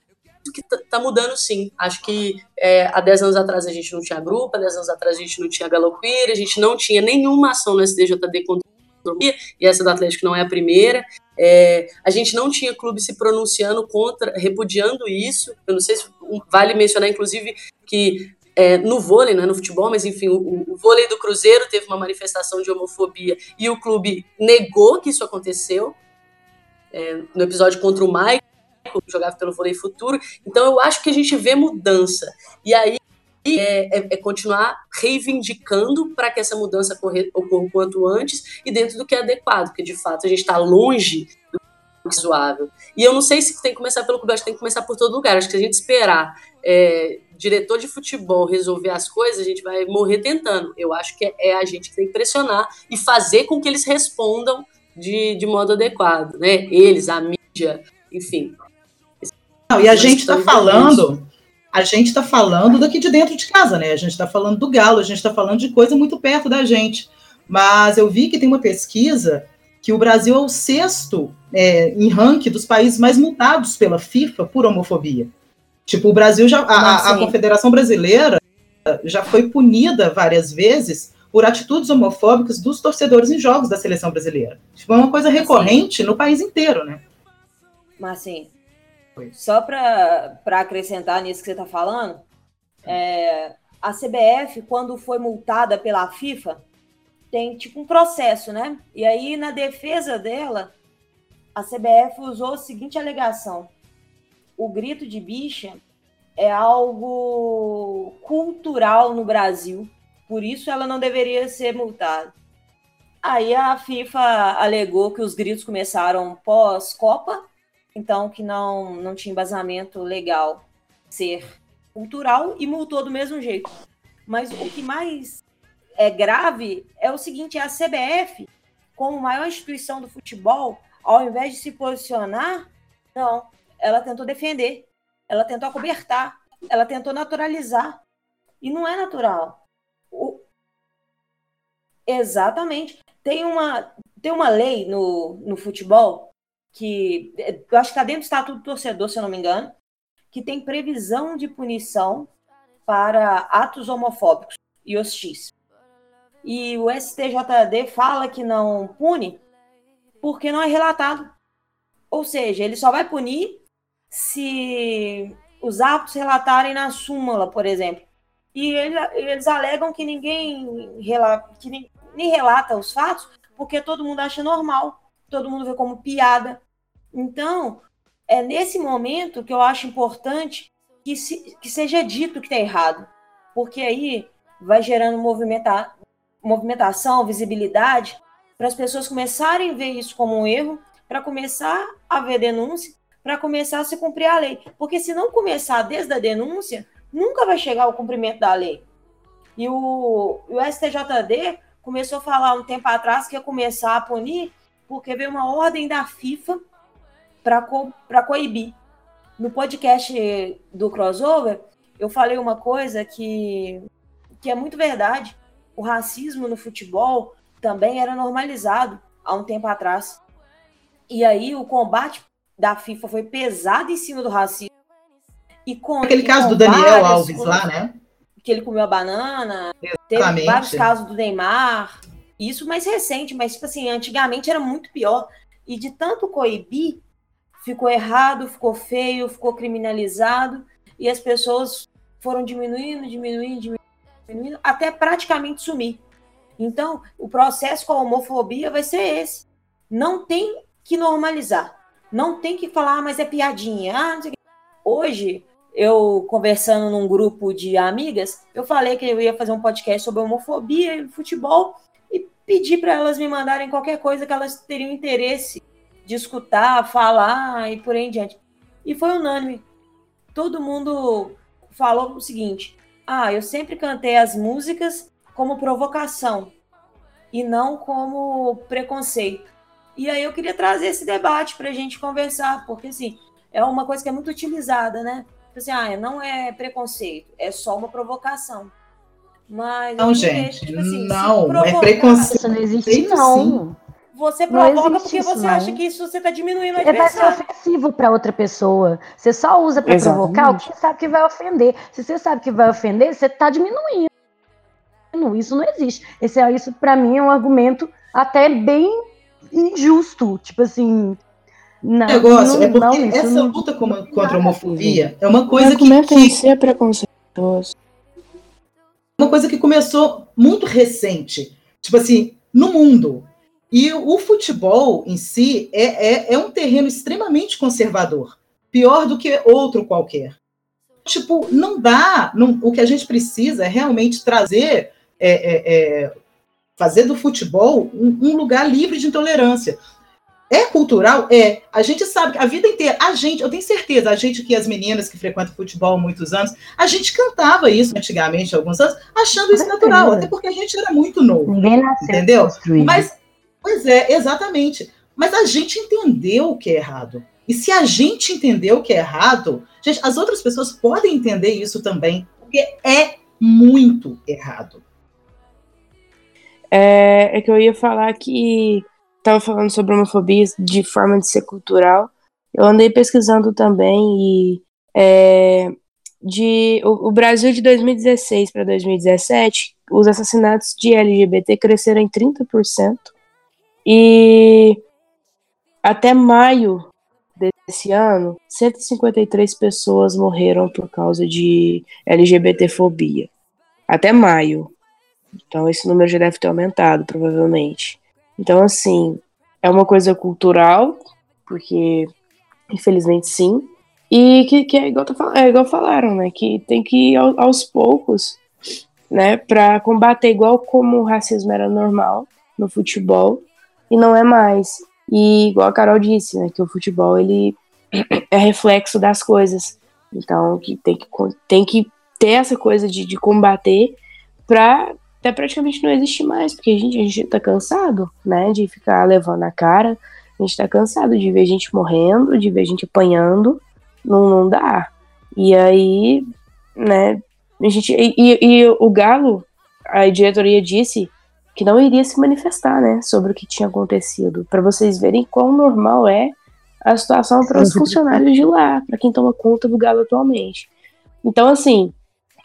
que está mudando sim. Acho que é, há 10 anos atrás a gente não tinha grupo, há 10 anos atrás a gente não tinha galoqueira, a gente não tinha nenhuma ação no SDJD contra e essa do Atlético não é a primeira. É, a gente não tinha clube se pronunciando contra, repudiando isso. Eu não sei se vale mencionar, inclusive, que é, no vôlei, não é no futebol, mas enfim, o, o, vôlei do Cruzeiro teve uma manifestação de homofobia e o clube negou que isso aconteceu. É, no episódio contra o Maicon, que jogava pelo vôlei futuro. Então eu acho que a gente vê mudança. E aí é, é, é continuar reivindicando para que essa mudança ocorra o quanto antes e dentro do que é adequado, porque de fato a gente está longe do razoável. E eu não sei se tem que começar pelo clube, acho que tem que começar por todo lugar. Acho que se a gente esperar é, diretor de futebol resolver as coisas, a gente vai morrer tentando. Eu acho que é, a gente que tem que pressionar e fazer com que eles respondam de, de modo adequado, né? Eles, a mídia, enfim. Não, e a gente está falando, a gente está falando daqui de dentro de casa, né? A gente está falando do galo, a gente está falando de coisa muito perto da gente. Mas eu vi que tem uma pesquisa que o Brasil é o sexto é, em ranking dos países mais multados pela FIFA por homofobia. Tipo, o Brasil já. A, a, Confederação Brasileira já foi punida várias vezes por atitudes homofóbicas dos torcedores em jogos da seleção brasileira. Tipo, é uma coisa recorrente no país inteiro, né? Mas assim, só para acrescentar nisso que você está falando, é, a CBF, quando foi multada pela FIFA, tem tipo um processo, né? E aí, na defesa dela, a CBF usou a seguinte alegação: o grito de bicha é algo cultural no Brasil, por isso ela não deveria ser multada. Aí a FIFA alegou que os gritos começaram pós-Copa, então que não, não tinha embasamento legal ser cultural e multou do mesmo jeito. Mas o que mais é grave é o seguinte: é a CBF, como maior instituição do futebol, ao invés de se posicionar, não, ela tentou defender, ela tentou acobertar, ela tentou naturalizar. E não é natural. O... Exatamente. Tem uma, tem uma lei no, no futebol que eu acho que está dentro do Estatuto do Torcedor, se eu não me engano, que tem previsão de punição para atos homofóbicos e hostis. E o STJD fala que não pune porque não é relatado. Ou seja, ele só vai punir se os atos relatarem na súmula, por exemplo. E ele, eles alegam que ninguém relata, que nem, nem relata os fatos porque todo mundo acha normal, todo mundo vê como piada. Então, é nesse momento que eu acho importante que, se, que seja dito que está errado, porque aí vai gerando movimenta, movimentação, visibilidade, para as pessoas começarem a ver isso como um erro, para começar a ver denúncia para começar a se cumprir a lei. Porque se não começar desde a denúncia, nunca vai chegar ao cumprimento da lei. E o, o STJD começou a falar um tempo atrás que ia começar a punir, porque veio uma ordem da FIFA para co, coibir. No podcast do crossover, eu falei uma coisa que, que é muito verdade. O racismo no futebol também era normalizado há um tempo atrás. E aí o combate da FIFA foi pesado em cima do racismo. E com, Aquele caso do Daniel Alves coisas, lá, né? Que ele comeu a banana. Exatamente. Teve vários casos do Neymar. Isso mais recente, mas, tipo assim, antigamente era muito pior. E de tanto coibir, ficou errado, ficou feio, ficou criminalizado. E as pessoas foram diminuindo, diminuindo, diminuindo, até praticamente sumir. Então, o processo com a homofobia vai ser esse. Não tem que normalizar. Não tem que falar, ah, mas é piadinha. Ah, Hoje, eu conversando num grupo de amigas, eu falei que eu ia fazer um podcast sobre homofobia e futebol e pedi para elas me mandarem qualquer coisa que elas teriam interesse de escutar, falar e por aí em diante. E foi unânime. Todo mundo falou o seguinte: ah, eu sempre cantei as músicas como provocação e não como preconceito. E aí eu queria trazer esse debate para a gente conversar, porque assim, é uma coisa que é muito utilizada, né? Tipo assim, ah, não é preconceito, é só uma provocação. Mas não, gente, tipo assim, não, é preconceito. Isso não existe, não. você provoca porque você não. acha que isso você está diminuindo a adversário. É, vai ser ofensivo para outra pessoa. Você só usa para provocar o que você sabe que vai ofender. Se você sabe que vai ofender, você está diminuindo. Isso não existe. Esse, é, isso, para mim, é um argumento até bem injusto. Tipo assim. Não, negócio não, é porque não, essa luta contra a homofobia é uma coisa que. que... Ser preconceituoso. Uma coisa que começou muito recente. Tipo assim, no mundo. E o futebol em si é, é, é um terreno extremamente conservador, pior do que outro qualquer. Tipo, não dá. Não, o que a gente precisa é realmente trazer, é, é, é, fazer do futebol um, um, lugar livre de intolerância. É cultural? É. A gente sabe que a vida inteira, a gente, eu tenho certeza, a gente que as meninas que frequentam futebol há muitos anos, a gente cantava isso antigamente, há alguns anos, achando isso natural, até porque a gente era muito novo. Ninguém nasceu entendeu? Construído. Mas Pois é, exatamente. Mas a gente entendeu o que é errado. E se a gente entendeu o que é errado, gente, as outras pessoas podem entender isso também, porque é muito errado. É, é que eu ia falar que estava falando sobre homofobia de forma de ser cultural. Eu andei pesquisando também e é, de o, o, Brasil de 2016 para 2017, os assassinatos de LGBT cresceram em 30%. E até maio desse ano, 153 pessoas morreram por causa de LGBTfobia. Até maio. Então esse número já deve ter aumentado, provavelmente. Então, assim, é uma coisa cultural, porque infelizmente sim. E que, que é, igual tá, é igual falaram, né? Que tem que ir aos poucos, né? Pra combater, igual como o racismo era normal no futebol, e não é mais. E igual a Carol disse, né, que o futebol ele é reflexo das coisas. Então, que tem que, tem que ter essa coisa de, de combater para até praticamente não existir mais, porque a gente, a gente tá cansado, né, de ficar levando a cara, a gente tá cansado de ver gente morrendo, de ver gente apanhando, não, não dá. E aí, né, a gente, e, e, e o Galo, a diretoria disse que não iria se manifestar, né, sobre o que tinha acontecido, para vocês verem quão normal é a situação para os funcionários de lá, para quem toma conta do Galo atualmente. Então, assim,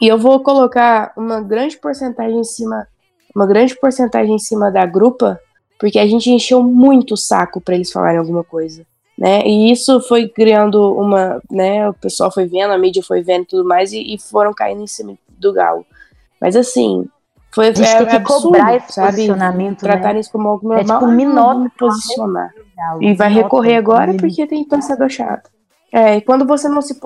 e eu vou colocar uma grande porcentagem em cima, uma grande porcentagem em cima da grupa, porque a gente encheu muito o saco para eles falarem alguma coisa, né? E isso foi criando uma, né? O pessoal foi vendo, a mídia foi vendo e tudo mais e, e foram caindo em cima do Galo. Mas assim, foi, a gente é, tem que absurdo, cobrar esse sabe? posicionamento. Tratar né? isso como algo normal. É tipo, me nota posicionar. E vai recorrer agora porque tem torcedor chato. É, e quando você não se.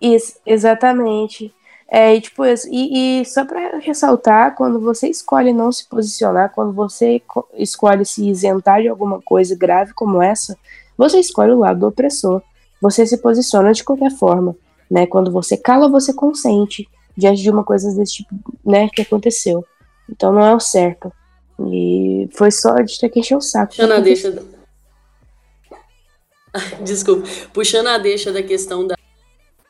Isso, exatamente. É, e, tipo, e, e só para ressaltar, quando você escolhe não se posicionar, quando você escolhe se isentar de alguma coisa grave como essa, você escolhe o lado do opressor. Você se posiciona de qualquer forma. Né? Quando você cala, você consente diante de uma coisa desse tipo né, que aconteceu. Então não é o certo. E foi só de ter que encher o saco. Puxando a deixa. Desculpa. Puxando a deixa da questão da,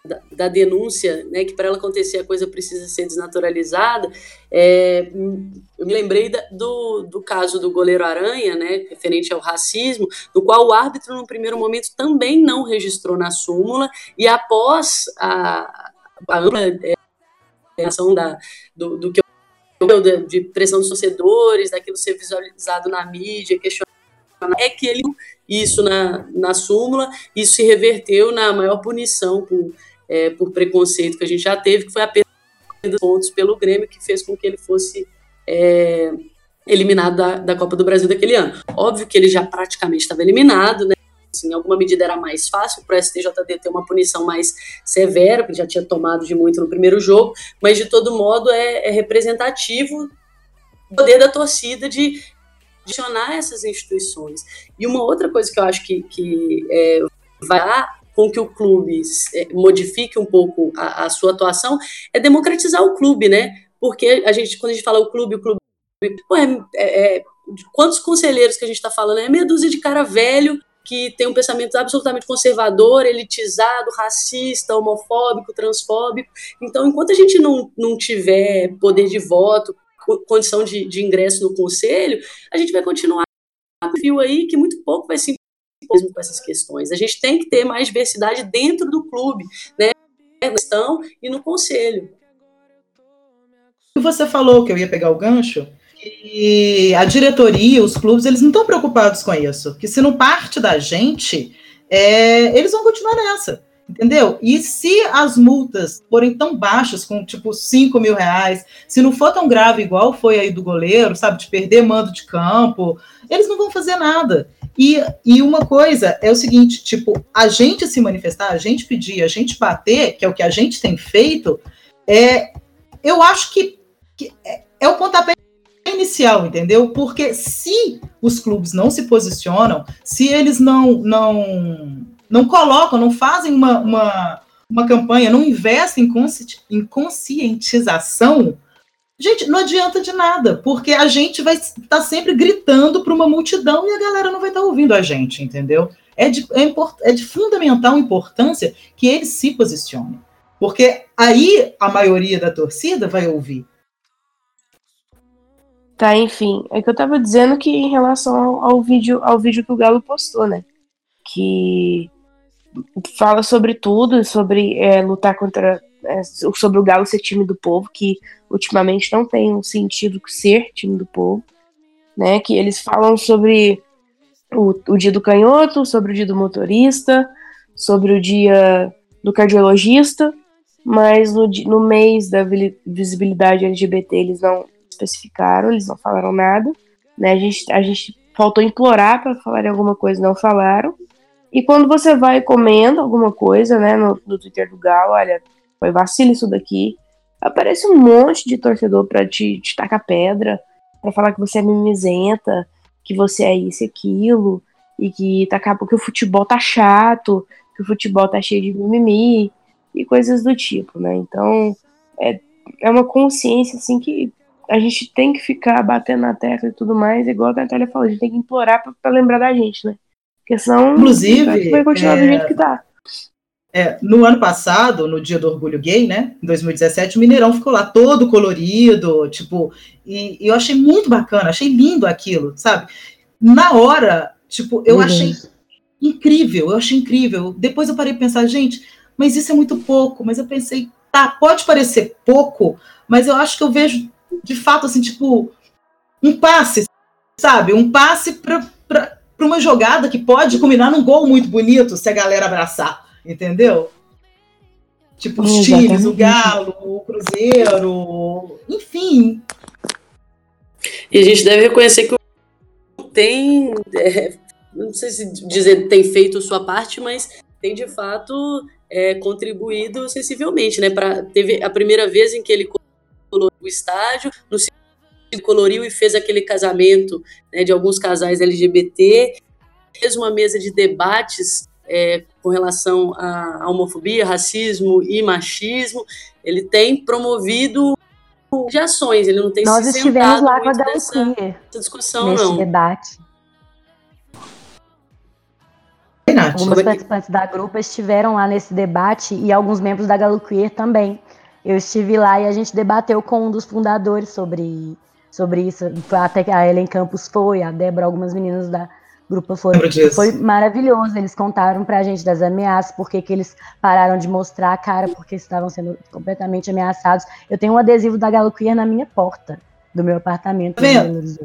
da, da denúncia, né, que para ela acontecer a coisa precisa ser desnaturalizada, é, eu me lembrei da, do, do caso do goleiro Aranha, né, referente ao racismo, do qual o árbitro, no primeiro momento, também não registrou na súmula, e após a, a ampla é, ação da, do, do que de pressão dos torcedores, daquilo ser visualizado na mídia, questionar é que ele isso na, na súmula, isso se reverteu na maior punição por, é, por preconceito que a gente já teve, que foi a perda de pontos pelo Grêmio, que fez com que ele fosse é, eliminado da, da Copa do Brasil daquele ano. Óbvio que ele já praticamente estava eliminado, né? assim, em alguma medida era mais fácil para o STJD ter uma punição mais severa, porque já tinha tomado de muito no primeiro jogo, mas de todo modo é, é representativo o poder da torcida de adicionar essas instituições. E uma outra coisa que eu acho que, que é, vai com que o clube é, modifique um pouco a, a, sua atuação é democratizar o clube, né? Porque a gente, quando a gente fala o clube, o clube, pô, é, é, é quantos conselheiros que a gente está falando? É meia dúzia de cara velho que tem um pensamento absolutamente conservador, elitizado, racista, homofóbico, transfóbico. Então, enquanto a gente não, não tiver poder de voto, condição de, de ingresso no conselho, a gente vai continuar viu aí que muito pouco vai se mesmo com essas questões. A gente tem que ter mais diversidade dentro do clube, né? Na e no conselho. Você falou que eu ia pegar o gancho, e a diretoria, os clubes, eles não estão preocupados com isso. Que se não parte da gente, é, eles vão continuar nessa. Entendeu? E se as multas forem tão baixas, com tipo 5 mil reais, se não for tão grave igual foi aí do goleiro, sabe, de perder mando de campo, eles não vão fazer nada. E, e uma coisa é o seguinte: tipo, a gente se manifestar, a gente pedir, a gente bater, que é o que a gente tem feito, é, eu acho que, que é, é o pontapé inicial, entendeu? Porque se os clubes não se posicionam, se eles não não não colocam, não fazem uma, uma, uma campanha, não investem em, consci, em conscientização, gente, não adianta de nada, porque a gente vai estar tá sempre gritando para uma multidão e a galera não vai estar tá ouvindo a gente, entendeu? É de, é, import, é de fundamental importância que eles se posicionem, porque aí a maioria da torcida vai ouvir. Tá, enfim, é que eu tava dizendo que em relação ao, ao, vídeo, ao vídeo que o Galo postou, né? Que fala sobre tudo, sobre é, lutar contra. É, sobre o Galo ser time do povo, que ultimamente não tem um sentido ser time do povo, né? Que eles falam sobre o, o dia do canhoto, sobre o dia do motorista, sobre o dia do cardiologista, mas no, no mês da visibilidade LGBT eles não especificaram, eles não falaram nada, né? A gente, a gente faltou implorar para falarem alguma coisa, não falaram. E quando você vai comendo alguma coisa, né, no, no Twitter do Galo, olha, foi vacilo isso daqui, aparece um monte de torcedor para te, te tacar pedra, para falar que você é mimizenta, que você é isso e aquilo, e que tá, que o futebol tá chato, que o futebol tá cheio de mimimi, e coisas do tipo, né? Então, é, é uma consciência, assim, que a gente tem que ficar batendo na tecla e tudo mais, igual a Natália falou, a gente tem que implorar para lembrar da gente, né? Porque senão Inclusive, vai continuar é, do jeito que tá. É, no ano passado, no dia do orgulho gay, né, em 2017, o Mineirão ficou lá todo colorido, tipo, e, e eu achei muito bacana, achei lindo aquilo, sabe? Na hora, tipo, eu uhum. achei incrível, eu achei incrível. Depois eu parei de pensar, gente, mas isso é muito pouco. Mas eu pensei, tá, pode parecer pouco, mas eu acho que eu vejo de fato, assim, tipo, um passe, sabe? Um passe para uma jogada que pode combinar num gol muito bonito se a galera abraçar, entendeu? Tipo, os times, o Galo, o Cruzeiro, enfim. E a gente deve reconhecer que tem, é, não sei se dizer tem feito sua parte, mas tem de fato é, contribuído sensivelmente, né? Pra, teve a primeira vez em que ele coloriu o estádio, no segundo coloriu e fez aquele casamento né, de alguns casais LGBT, fez uma mesa de debates é, com relação à homofobia, racismo e machismo. Ele tem promovido de ações, ele não tem Nós se estivemos lá com a dessa, discussão, nesse não. debate. Alguns participantes da grupo estiveram lá nesse debate e alguns membros da Galo Queer também. Eu estive lá e a gente debateu com um dos fundadores sobre, sobre isso. Até que a Ellen Campos foi, a Débora, algumas meninas da grupo foram. Foi maravilhoso. Eles contaram pra gente das ameaças, porque que eles pararam de mostrar a cara, porque estavam sendo completamente ameaçados. Eu tenho um adesivo da Galo Queer na minha porta do meu apartamento. Tá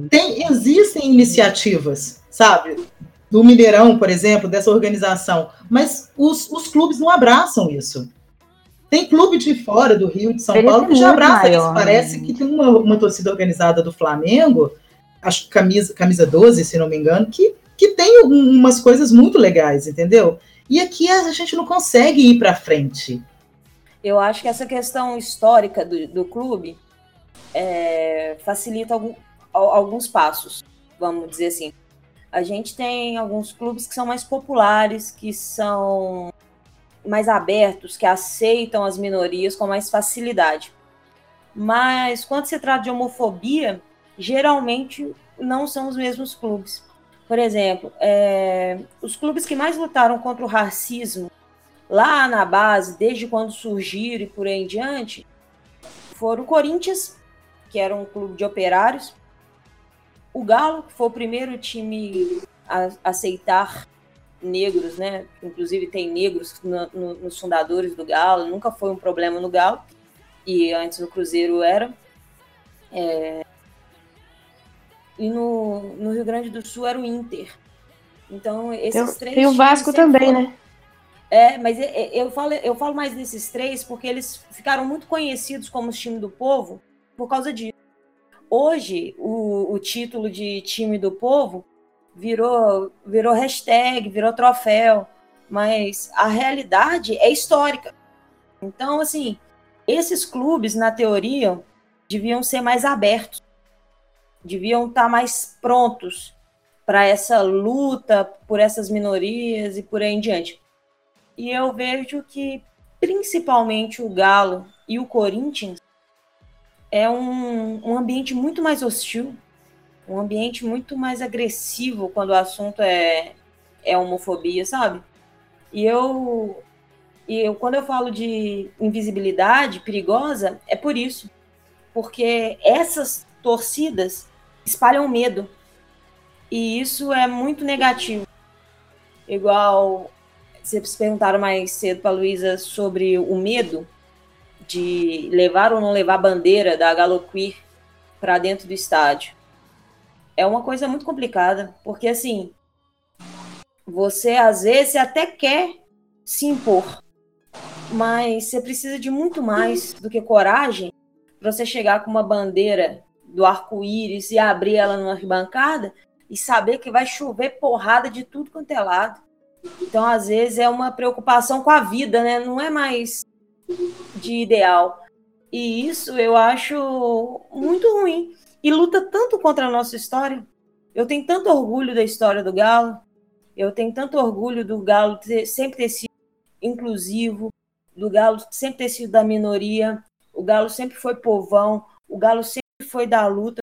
Tem, existem iniciativas, sabe? Do Mineirão, por exemplo, dessa organização, mas os, os clubes não abraçam isso. Tem clube de fora do Rio, de São Paulo, que já abraça maior, isso. Parece né? que tem uma, uma torcida organizada do Flamengo, acho que camisa, camisa 12, se não me engano, que, que tem umas coisas muito legais, entendeu? E aqui a gente não consegue ir para frente. Eu acho que essa questão histórica do, do clube é, facilita algum, alguns passos, vamos dizer assim. A gente tem alguns clubes que são mais populares, que são mais abertos, que aceitam as minorias com mais facilidade. Mas quando se trata de homofobia, geralmente não são os mesmos clubes. Por exemplo, é, os clubes que mais lutaram contra o racismo lá na base, desde quando surgiram e por aí em diante, foram o Corinthians, que era um clube de operários, o Galo, que foi o primeiro time a aceitar negros, né? Inclusive tem negros no, no, nos fundadores do Galo, nunca foi um problema no Galo, e antes no Cruzeiro era. É... E no, no Rio Grande do Sul era o Inter. Então, esses três. Tem o Vasco também, foram... né? É, mas eu falo, eu falo mais desses três porque eles ficaram muito conhecidos como os time do povo por causa disso. Hoje, o, o título de time do povo virou, virou hashtag, virou troféu, mas a realidade é histórica. Então, assim, esses clubes, na teoria, deviam ser mais abertos, deviam estar mais prontos para essa luta por essas minorias e por aí em diante. E eu vejo que principalmente o Galo e o Corinthians é um, um ambiente muito mais hostil, um ambiente muito mais agressivo quando o assunto é, é homofobia, sabe? E eu, e eu, quando eu falo de invisibilidade perigosa, é por isso. Porque essas torcidas espalham medo. E isso é muito negativo. Igual vocês perguntaram mais cedo para Luísa sobre o medo de levar ou não levar a bandeira da Galo Queer para dentro do estádio. É uma coisa muito complicada, porque assim, você às vezes até quer se impor, mas você precisa de muito mais do que coragem para você chegar com uma bandeira do arco-íris e abrir ela numa arquibancada e saber que vai chover porrada de tudo quanto é lado. Então, às vezes, é uma preocupação com a vida, né? Não é mais de ideal. E isso eu acho muito ruim. E luta tanto contra a nossa história. Eu tenho tanto orgulho da história do Galo. Eu tenho tanto orgulho do Galo ter, sempre ter sido inclusivo, do Galo sempre ter sido da minoria. O Galo sempre foi povão. O Galo sempre foi da luta.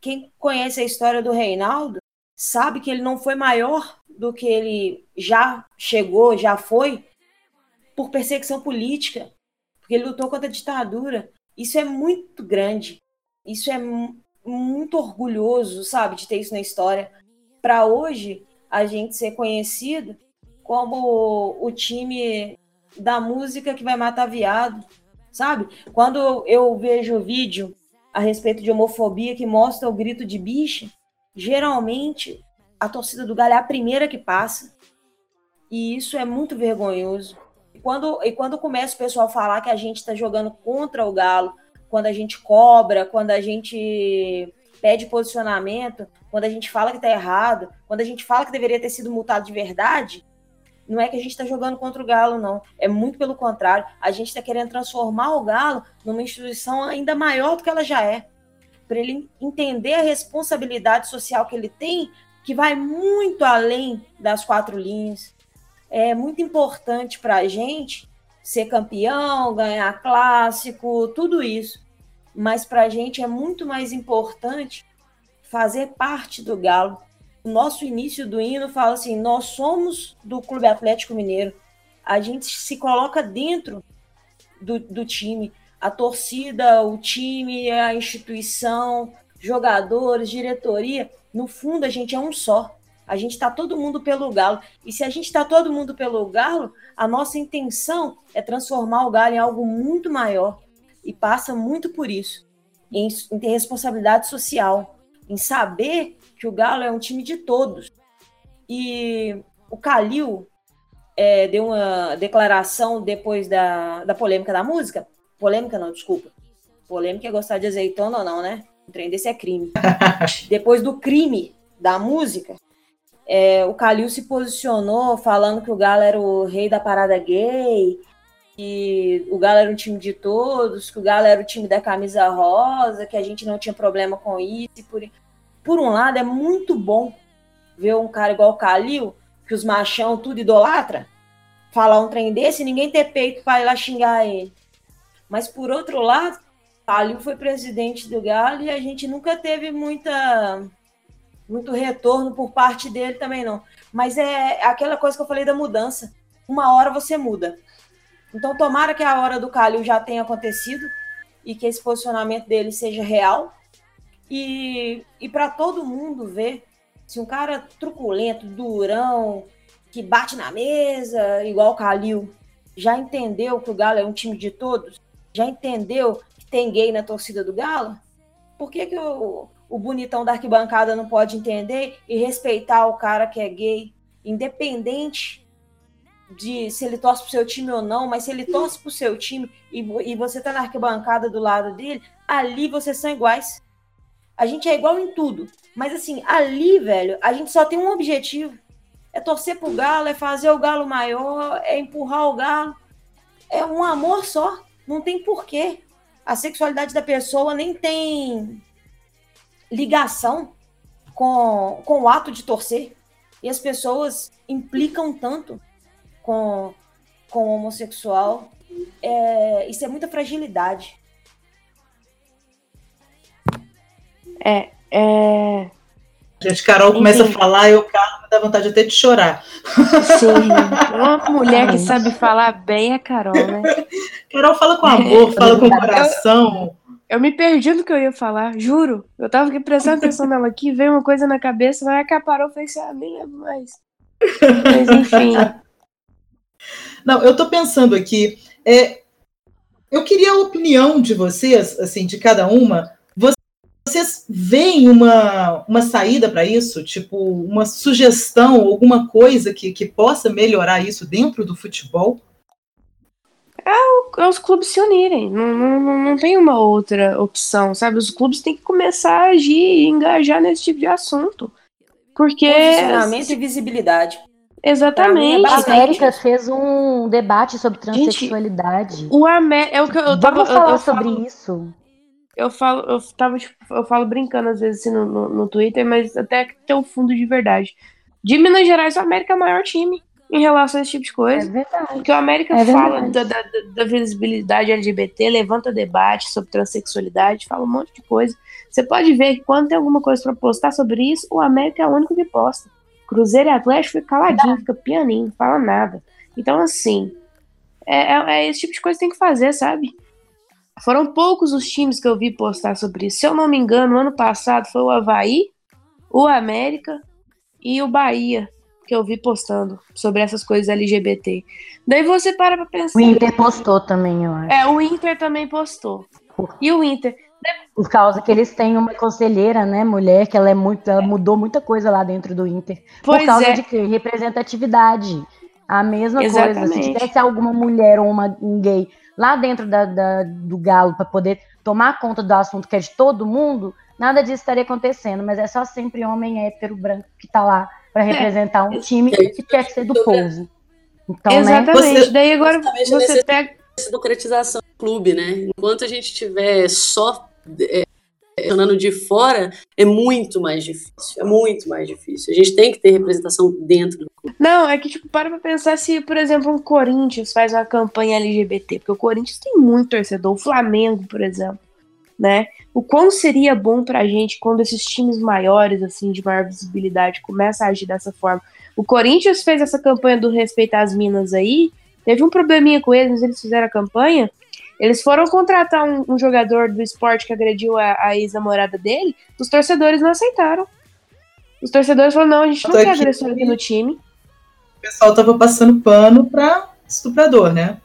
Quem conhece a história do Reinaldo sabe que ele não foi maior do que ele já chegou, já foi, por perseguição política, porque ele lutou contra a ditadura. Isso é muito grande. Isso é muito orgulhoso, sabe, de ter isso na história. Para hoje, a gente ser conhecido como o time da música que vai matar viado, sabe? Quando eu vejo vídeo a respeito de homofobia que mostra o grito de bicha, geralmente a torcida do Galo é a primeira que passa. E isso é muito vergonhoso. E quando, e quando começa o pessoal a falar que a gente está jogando contra o Galo, quando a gente cobra, quando a gente pede posicionamento, quando a gente fala que está errado, quando a gente fala que deveria ter sido multado de verdade, não é que a gente está jogando contra o Galo, não. É muito pelo contrário. A gente está querendo transformar o Galo numa instituição ainda maior do que ela já é. Para ele entender a responsabilidade social que ele tem que vai muito além das quatro linhas. É muito importante para a gente ser campeão, ganhar clássico, tudo isso. Mas para a gente é muito mais importante fazer parte do Galo. O nosso início do hino fala assim: nós somos do Clube Atlético Mineiro. A gente se coloca dentro do, do time. A torcida, o time, a instituição, jogadores, diretoria no fundo, a gente é um só. A gente está todo mundo pelo Galo. E se a gente está todo mundo pelo Galo, a nossa intenção é transformar o Galo em algo muito maior. E passa muito por isso. Em, em ter responsabilidade social. Em saber que o Galo é um time de todos. E o Calil é, deu uma declaração depois da, da polêmica da música. Polêmica não, desculpa. Polêmica é gostar de azeitona ou não, né? Um trem desse é crime. Depois do crime da música, é, o Calil se posicionou falando que o Galo era o rei da parada gay, que o Galo era um time de todos, que o Galo era o time da camisa rosa, que a gente não tinha problema com isso. por, por um lado, é muito bom ver um cara igual o Calil, que os machão tudo idolatra, falar um trem desse e ninguém ter peito para ir lá xingar ele. Mas por outro lado, Calil foi presidente do Galo e a gente nunca teve muita muito retorno por parte dele também não. Mas é aquela coisa que eu falei da mudança. Uma hora você muda. Então tomara que a hora do Calil já tenha acontecido e que esse posicionamento dele seja real E, e para todo mundo ver, se um cara truculento, durão, que bate na mesa, igual o Calil, já entendeu que o Galo é um time de todos? Já entendeu que tem gay na torcida do Galo? Por que, que o, o bonitão da arquibancada não pode entender e respeitar o cara que é gay, independente de se ele torce pro seu time ou não, mas se ele torce pro seu time e, e você tá na arquibancada do lado dele, ali vocês são iguais. A gente é igual em tudo. Mas assim, ali, velho, a gente só tem um objetivo. É torcer pro galo, é fazer o galo maior, é empurrar o galo. É um amor só. Não tem porquê. A sexualidade da pessoa nem tem ligação com, com o ato de torcer. E as pessoas implicam tanto com, com o homossexual. É, isso é muita fragilidade. É, é... Gente, Carol começa Enfim. a falar e o Carlos me dá vontade até de chorar. Sim, uma mulher que sabe falar bem é Carol, né? Carol fala com amor, fala com coração. Eu, eu, me perdi no que eu ia falar, juro. Eu tava aqui prestando atenção nela aqui, veio uma coisa na cabeça, mas que a parou, eu falei assim, ah, nem lembro mais. Mas enfim. Não, eu tô pensando aqui, é, eu queria a opinião de vocês, assim, de cada uma, vocês veem uma, uma saída para isso? Tipo, uma sugestão, alguma coisa que, que possa melhorar isso dentro do futebol? É, é os clubes se unirem. Não, não, não tem uma outra opção, sabe? Os clubes têm que começar a agir e engajar nesse tipo de assunto. Porque. Posicionamento e visibilidade. Exatamente. A América fez um debate sobre transexualidade. Gente, o Amé é o que eu, eu tava, Vamos falar eu, eu sobre falo, isso eu falo, eu tava, tipo, eu falo brincando às vezes assim, no, no, no, Twitter, mas até que tem um fundo de verdade. De Minas Gerais, o América é o maior time em relação a esse tipo de coisa. É verdade. Porque o América é fala da, da, da, visibilidade LGBT, levanta debate sobre transexualidade, fala um monte de coisa. Você pode ver que quando tem alguma coisa para postar sobre isso, o América é o único que posta. Cruzeiro e Atlético fica caladinho, fica pianinho, não fala nada. Então, assim, é, é, é esse tipo de coisa que tem que fazer, sabe? Foram poucos os times que eu vi postar sobre isso. Se eu não me engano, ano passado foi o Havaí, o América e o Bahia que eu vi postando sobre essas coisas LGBT. Daí você para pra pensar. O Inter postou também, eu acho. É, o Inter também postou. E o Inter. Por causa que eles têm uma conselheira, né, mulher, que ela é muito, ela mudou muita coisa lá dentro do Inter. Pois por causa é. de que representatividade. A mesma Exatamente. coisa. Se tivesse alguma mulher ou uma, um gay lá dentro da, da, do Galo para poder tomar conta do assunto que é de todo mundo, nada disso estaria acontecendo, mas é só sempre homem hétero branco que está lá para é. representar um time que quer ser do povo. Então, Exatamente. Né, você, Daí agora você pega democratização do clube, né? Enquanto a gente tiver só é, funcionando de fora, é muito mais difícil. É muito mais difícil. A gente tem que ter representação dentro do clube. Não, é que, tipo, para pra pensar se, por exemplo, um Corinthians faz uma campanha LGBT, porque o Corinthians tem muito torcedor, o Flamengo, por exemplo, né? O quão seria bom pra gente quando esses times maiores, assim, de maior visibilidade, começam a agir dessa forma. O Corinthians fez essa campanha do Respeitar as Minas aí, teve um probleminha com eles, mas eles fizeram a campanha, eles foram contratar um, um jogador do esporte que agrediu a, a ex-namorada dele, os torcedores não aceitaram. Os torcedores falaram, não, a gente não quer agressor aqui no time. O pessoal tava passando pano pra estuprador, né?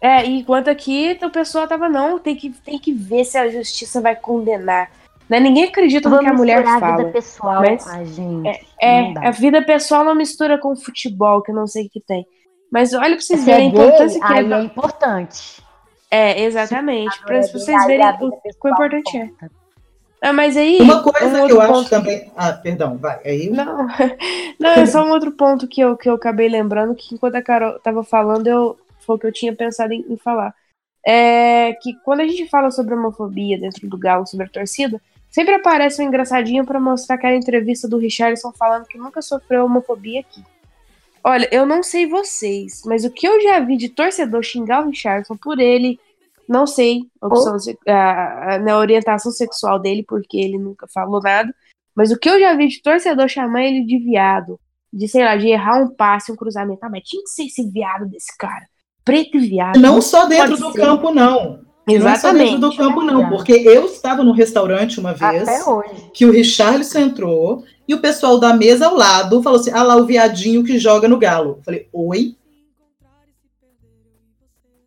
É, enquanto aqui o pessoal tava, não, tem que, tem que ver se a justiça vai condenar. Né? Ninguém acredita Vamos no que a mulher fala. A vida pessoal, mas a gente. É, é a vida pessoal não mistura com futebol, que eu não sei o que tem. Mas olha pra vocês verem a importância que é. é importante. É, exatamente. Para vocês verem o quão importante é. Ah, mas aí. Uma coisa um que eu acho também. Ah, perdão, vai. Aí... Não, não, é só um outro ponto que eu, que eu acabei lembrando, que enquanto a Carol tava falando, eu, foi o que eu tinha pensado em, em falar. É que quando a gente fala sobre homofobia dentro do Galo, sobre a torcida, sempre aparece um engraçadinho para mostrar aquela entrevista do Richardson falando que nunca sofreu homofobia aqui. Olha, eu não sei vocês, mas o que eu já vi de torcedor xingar o Richardson por ele, não sei a, opção, a, a, na orientação sexual dele, porque ele nunca falou nada, mas o que eu já vi de torcedor chamar ele de viado, de sei lá, de errar um passe, um cruzamento, ah, mas tinha que ser esse viado desse cara, preto e viado. Não, só dentro do ser. campo, não. Exatamente. Não é só dentro do campo, não, porque eu estava no restaurante uma vez Até hoje. que o Richarlison entrou e o pessoal da mesa ao lado falou assim: ah lá, o viadinho que joga no galo. Eu falei, oi?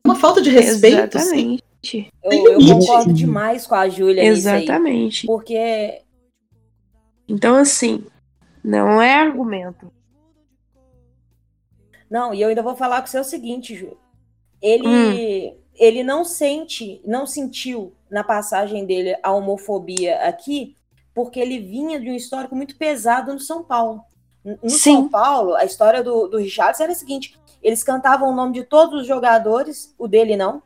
Uma falta de respeito. Exatamente. Eu, Tem eu limite. concordo demais com a Júlia. Exatamente. Porque Então, assim, não é argumento. Não, e eu ainda vou falar com você o seguinte, Ju. Ele, Hum. ele não sente, não sentiu na passagem dele a homofobia aqui, porque ele vinha de um histórico muito pesado no São Paulo. No Sim. São Paulo, a história do, do Richardson era a seguinte: eles cantavam o nome de todos os jogadores, o dele não.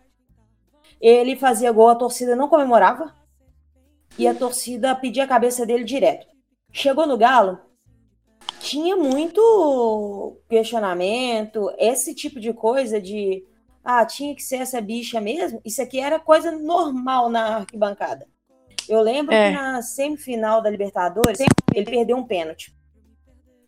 Ele fazia gol, a torcida não comemorava. E a torcida pedia a cabeça dele direto. Chegou no Galo, tinha muito questionamento, esse tipo de coisa de ah, tinha que ser essa bicha mesmo. Isso aqui era coisa normal na arquibancada. Eu lembro É. que na semifinal da Libertadores, ele perdeu um pênalti.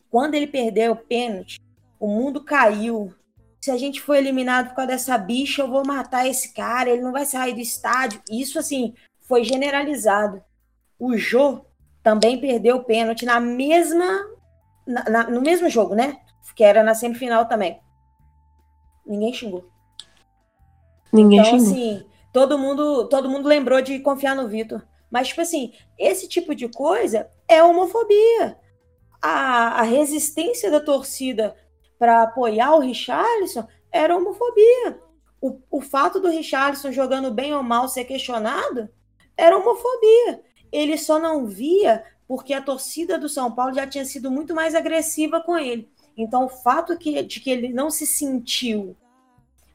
Quando ele perdeu o pênalti, o mundo caiu. Se a gente for eliminado por causa dessa bicha, eu vou matar esse cara, ele não vai sair do estádio. Isso, assim, foi generalizado. O Jô também perdeu o pênalti na mesma. na- na- no mesmo jogo, né? Que era na semifinal também. Ninguém xingou. Ninguém Então, xingou. assim, todo mundo, todo mundo lembrou de confiar no Vitor. Mas, tipo assim, esse tipo de coisa é homofobia. A, a resistência da torcida para apoiar o Richarlison era homofobia. O, o fato do Richarlison jogando bem ou mal ser questionado era homofobia. Ele só não via porque a torcida do São Paulo já tinha sido muito mais agressiva com ele. Então, o fato que, de que ele não se sentiu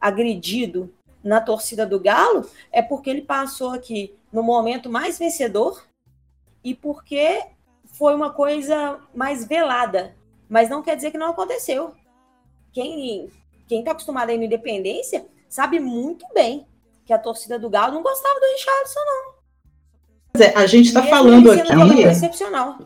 agredido na torcida do Galo é porque ele passou aqui no momento mais vencedor e porque foi uma coisa mais velada. Mas não quer dizer que não aconteceu. Quem quem está acostumado aí no Independência sabe muito bem que a torcida do Galo não gostava do Richardson, não. É, a gente está falando aqui. excepcional.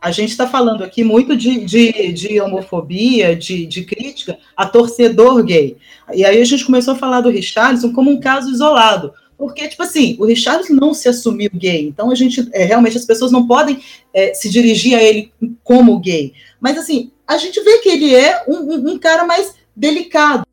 A gente está falando aqui muito de, de, de homofobia, de, de crítica a torcedor gay. E aí a gente começou a falar do Richarlison como um caso isolado. Porque, tipo assim, o Richarlison não se assumiu gay. Então, a gente, é, realmente, as pessoas não podem é, se dirigir a ele como gay. Mas, assim, a gente vê que ele é um, um, um cara mais delicado.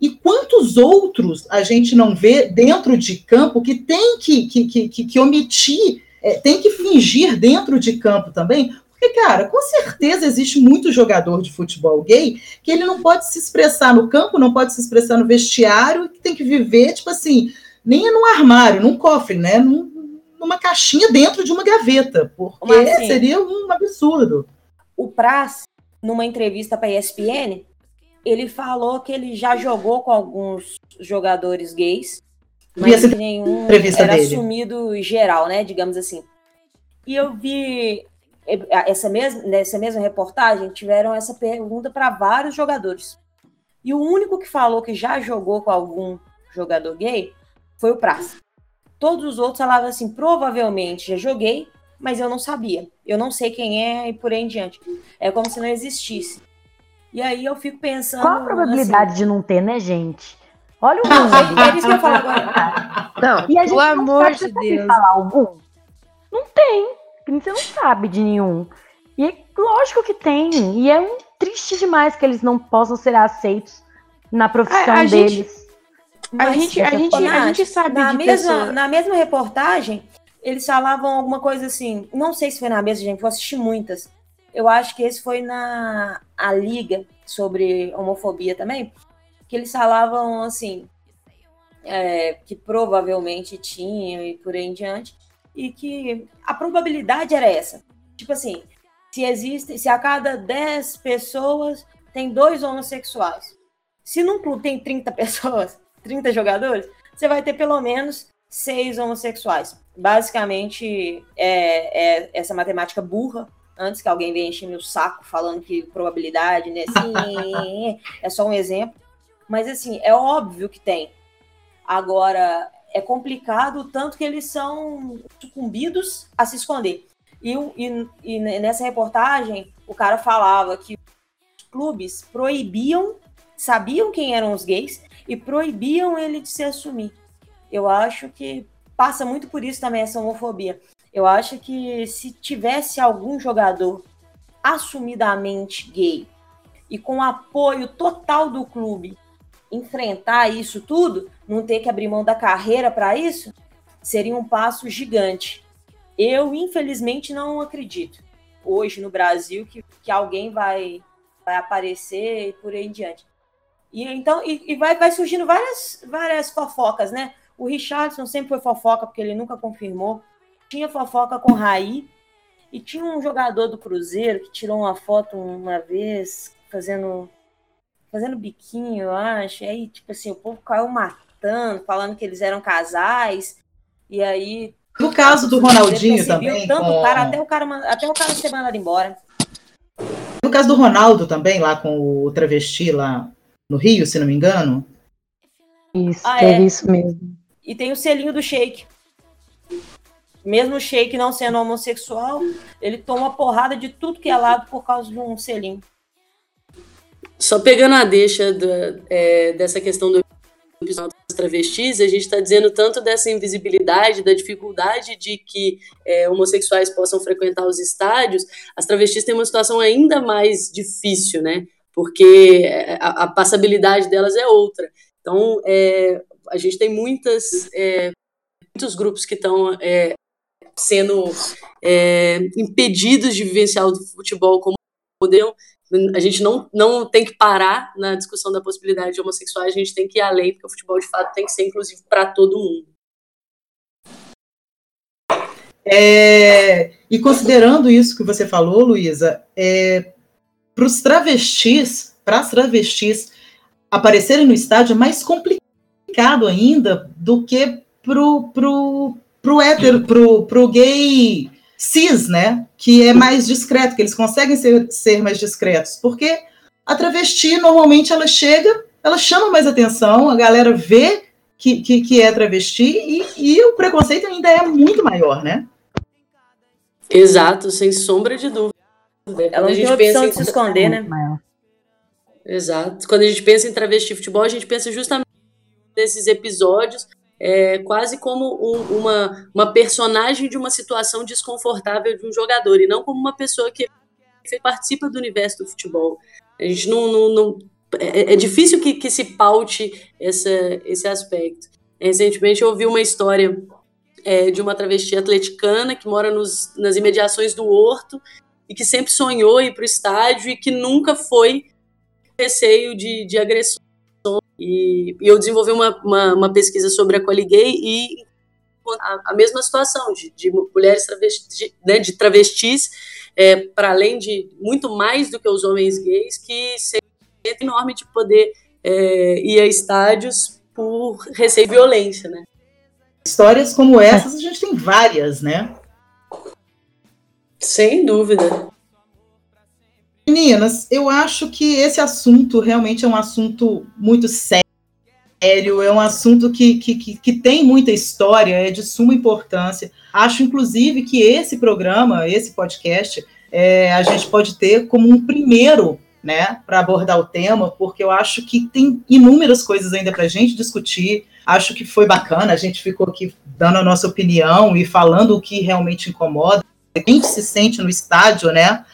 E quantos outros a gente não vê dentro de campo que tem que, que, que, que, que omitir é, tem que fingir dentro de campo também, porque, cara, com certeza existe muito jogador de futebol gay que ele não pode se expressar no campo, não pode se expressar no vestiário, que tem que viver, tipo assim, nem é num armário, num cofre, né? Num, numa caixinha dentro de uma gaveta, porque assim, seria um absurdo. O Praz, numa entrevista para a ESPN, ele falou que ele já jogou com alguns jogadores gays, mas que nenhum entrevista era dele. assumido geral, né? Digamos assim. E eu vi essa mesma, nessa mesma reportagem, tiveram essa pergunta para vários jogadores. E o único que falou que já jogou com algum jogador gay foi o Praz. Todos os outros falavam assim, provavelmente já joguei, mas eu não sabia. Eu não sei quem é e por aí em diante. É como se não existisse. E aí eu fico pensando. Qual a probabilidade assim, de não ter, né, gente? Olha o É mundo. isso que eu falo agora. Não, E a gente pelo não amor sabe, de Deus. falar algum? Não tem. Você não sabe de nenhum. E lógico que tem. E é um triste demais que eles não possam ser aceitos na profissão A- a gente- deles. A Mas, gente, a gente, falar. a gente sabe na mesma, pessoa. na mesma reportagem, eles falavam alguma coisa assim. Não sei se foi na mesma, gente, vou assistir muitas. Eu acho que esse foi na a Liga sobre homofobia também. Que eles falavam assim. é, que provavelmente tinham e por aí em diante. E que a probabilidade era essa. Tipo assim, se existe, se a cada 10 pessoas tem dois homossexuais. Se num clube tem 30 pessoas, 30 jogadores, você vai ter pelo menos seis homossexuais. Basicamente, é, é essa matemática burra. Antes que alguém venha encher meu saco falando que probabilidade, né? Sim, é só um exemplo. Mas, assim, é óbvio que tem. Agora, é complicado o tanto que eles são sucumbidos a se esconder. E, e- e nessa reportagem, o cara falava que os clubes proibiam, sabiam quem eram os gays e proibiam ele de se assumir. Eu acho que passa muito por isso também essa homofobia. Eu acho que se tivesse algum jogador assumidamente gay e com apoio total do clube enfrentar isso tudo, não ter que abrir mão da carreira para isso, seria um passo gigante. Eu, infelizmente, não acredito hoje no Brasil que, que alguém vai, vai aparecer e por aí em diante. E então e, e, vai, vai surgindo várias, várias fofocas, né? O Richardson sempre foi fofoca, porque ele nunca confirmou. Tinha fofoca com Raí. E tinha um jogador do Cruzeiro que tirou uma foto uma vez, fazendo fazendo biquinho, eu acho. E aí, tipo assim, o povo caiu matando, falando que eles eram casais. E aí. No caso do Ronaldinho também. Tanto com... cara, até o cara, até o cara ser mandado embora. No caso do Ronaldo também, lá com o travesti lá no Rio, se não me engano. Isso, ah, é. isso mesmo. E tem o selinho do Sheik. Mesmo o Sheik não sendo homossexual, ele toma porrada de tudo que é lado por causa de um selinho. Só pegando a deixa do, é, dessa questão do episódio das travestis, a gente está dizendo tanto dessa invisibilidade, da dificuldade de que é, homossexuais possam frequentar os estádios, as travestis têm uma situação ainda mais difícil, né? Porque é, a, a passabilidade delas é outra. Então, é, a gente tem muitas, é, muitos grupos que estão é, sendo impedidos de vivenciar o futebol como poderiam a gente não, não tem que parar na discussão da possibilidade de homossexuais, a gente tem que ir além, porque o futebol de fato tem que ser inclusivo para todo mundo. É, e considerando isso que você falou, Luísa, é, para os travestis, para as travestis aparecerem no estádio é mais complicado ainda do que pro, pro, pro hétero, pro, pro gay cis, né? Que é mais discreto, que eles conseguem ser, ser mais discretos, porque a travesti normalmente ela chega, ela chama mais atenção, a galera vê que, que, que é travesti e, e o preconceito ainda é muito maior, né? Exato, sem sombra de dúvida. Ela não tem opção em... de se esconder, né? Exato. Quando a gente pensa em travesti futebol, a gente pensa justamente nesses episódios é, quase como um, uma, uma personagem de uma situação desconfortável de um jogador, e não como uma pessoa que participa do universo do futebol. A gente não. não, não é, é, difícil que, que se paute essa, esse aspecto. Recentemente eu ouvi uma história é, de uma travesti atleticana que mora nos, nas imediações do Horto e que sempre sonhou ir para o estádio e que nunca foi receio de, de agressão e, e eu desenvolvi uma, uma, uma, pesquisa sobre a Coligay e a, a mesma situação de, de mulheres travestis, de, né, de travestis é, para além de muito mais do que os homens gays, que seria enorme de poder é, ir a estádios por receber violência, né? Histórias como essas a gente tem várias, né? Sem dúvida. Meninas, eu acho que esse assunto realmente é um assunto muito sério, é um assunto que, que, que, que tem muita história, é de suma importância. Acho, inclusive, que esse programa, esse podcast, é, a gente pode ter como um primeiro né, para abordar o tema, porque eu acho que tem inúmeras coisas ainda para a gente discutir. Acho que foi bacana, a gente ficou aqui dando a nossa opinião e falando o que realmente incomoda. Gente se sente no estádio, né?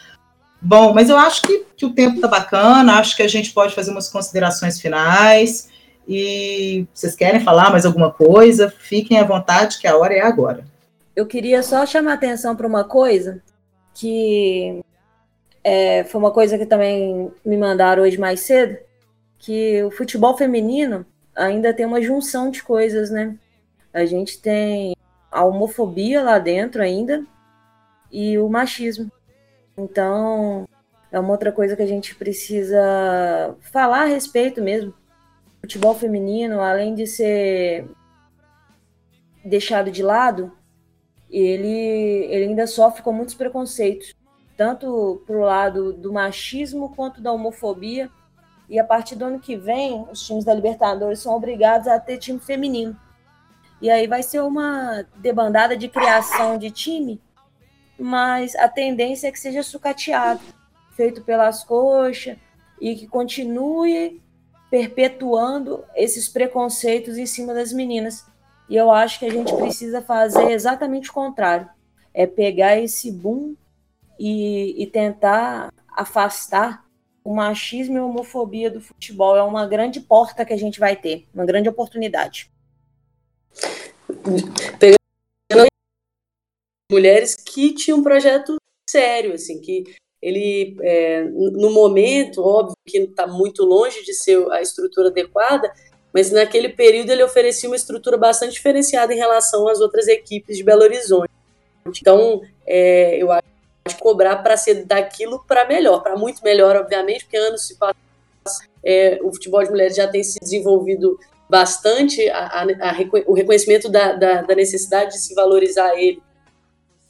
Bom, mas eu acho que, que o tempo está bacana, acho que a gente pode fazer umas considerações finais. E vocês querem falar mais alguma coisa? Fiquem à vontade, que a hora é agora. Eu queria só chamar atenção para uma coisa que é, foi uma coisa que também me mandaram hoje mais cedo, que o futebol feminino ainda tem uma junção de coisas, né? A gente tem a homofobia lá dentro ainda e o machismo. Então, é uma outra coisa que a gente precisa falar a respeito mesmo. Futebol feminino, além de ser deixado de lado, ele, ele ainda sofre com muitos preconceitos, tanto pro lado do machismo quanto da homofobia. E a partir do ano que vem, os times da Libertadores são obrigados a ter time feminino. E aí vai ser uma debandada de criação de time mas a tendência é que seja sucateado, feito pelas coxas, e que continue perpetuando esses preconceitos em cima das meninas. E eu acho que a gente precisa fazer exatamente o contrário. É pegar esse boom e, e tentar afastar o machismo e a homofobia do futebol. É uma grande porta que a gente vai ter, uma grande oportunidade. Mulheres que tinham um projeto sério, assim, que ele, é, no momento, óbvio que está muito longe de ser a estrutura adequada, mas naquele período ele oferecia uma estrutura bastante diferenciada em relação às outras equipes de Belo Horizonte. Então, é, eu acho que cobrar para ser daquilo para melhor, para muito melhor, obviamente, porque anos se passam, é, o futebol de mulheres já tem se desenvolvido bastante, a, a, a, o reconhecimento da, da, da, necessidade de se valorizar ele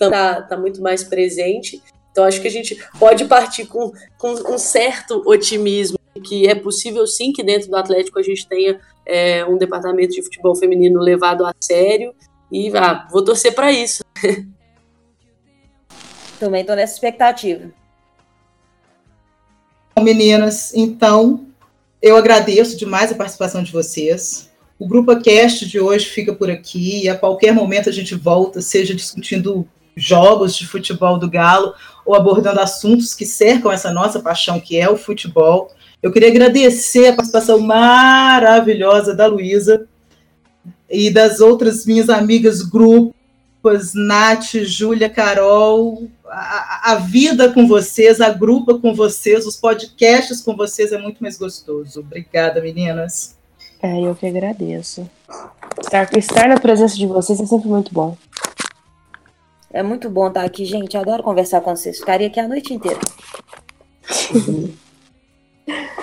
está tá muito mais presente. Então, acho que a gente pode partir com, com um certo otimismo que é possível sim que dentro do Atlético a gente tenha é, um departamento de futebol feminino levado a sério e ah, vou torcer para isso. Também estou nessa expectativa. Meninas, então eu agradeço demais a participação de vocês. O Grupo Cast de hoje fica por aqui e a qualquer momento a gente volta, seja discutindo jogos de futebol do Galo ou abordando assuntos que cercam essa nossa paixão que é o futebol. Eu queria agradecer a participação maravilhosa da Luísa e das outras minhas amigas grupas, Nath, Júlia, Carol, a, a, vida com vocês, a grupa com vocês, os podcasts com vocês é muito mais gostoso. Obrigada, meninas. É, eu que agradeço. Estar, estar na presença de vocês é sempre muito bom. É muito bom estar aqui, gente. Eu adoro conversar com vocês. Ficaria aqui a noite inteira.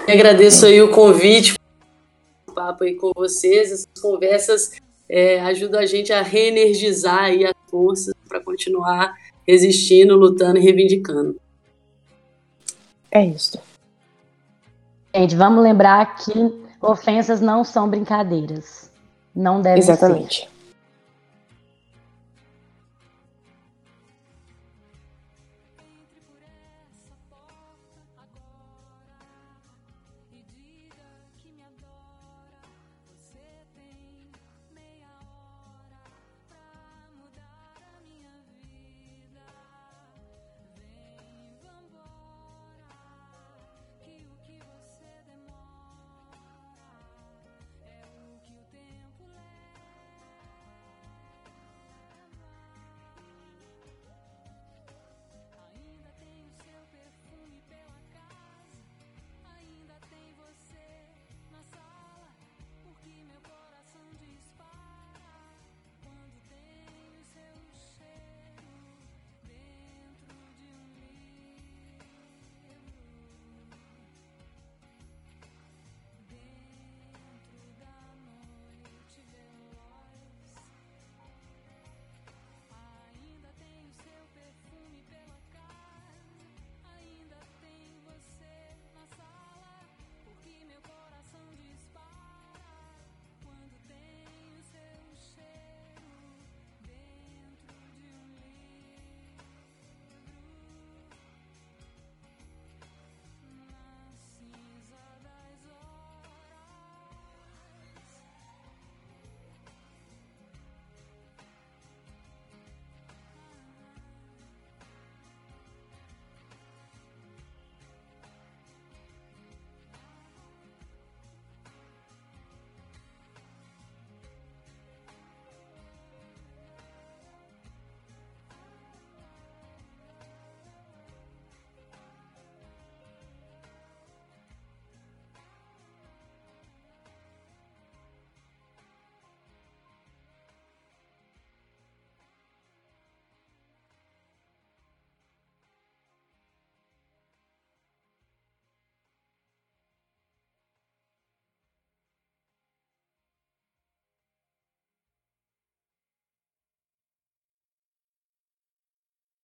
agradeço aí o convite, o papo aí com vocês. Essas conversas é, ajudam a gente a reenergizar aí as forças para continuar resistindo, lutando e reivindicando. É isso. Gente, vamos lembrar que ofensas não são brincadeiras. Não devem Exatamente. ser.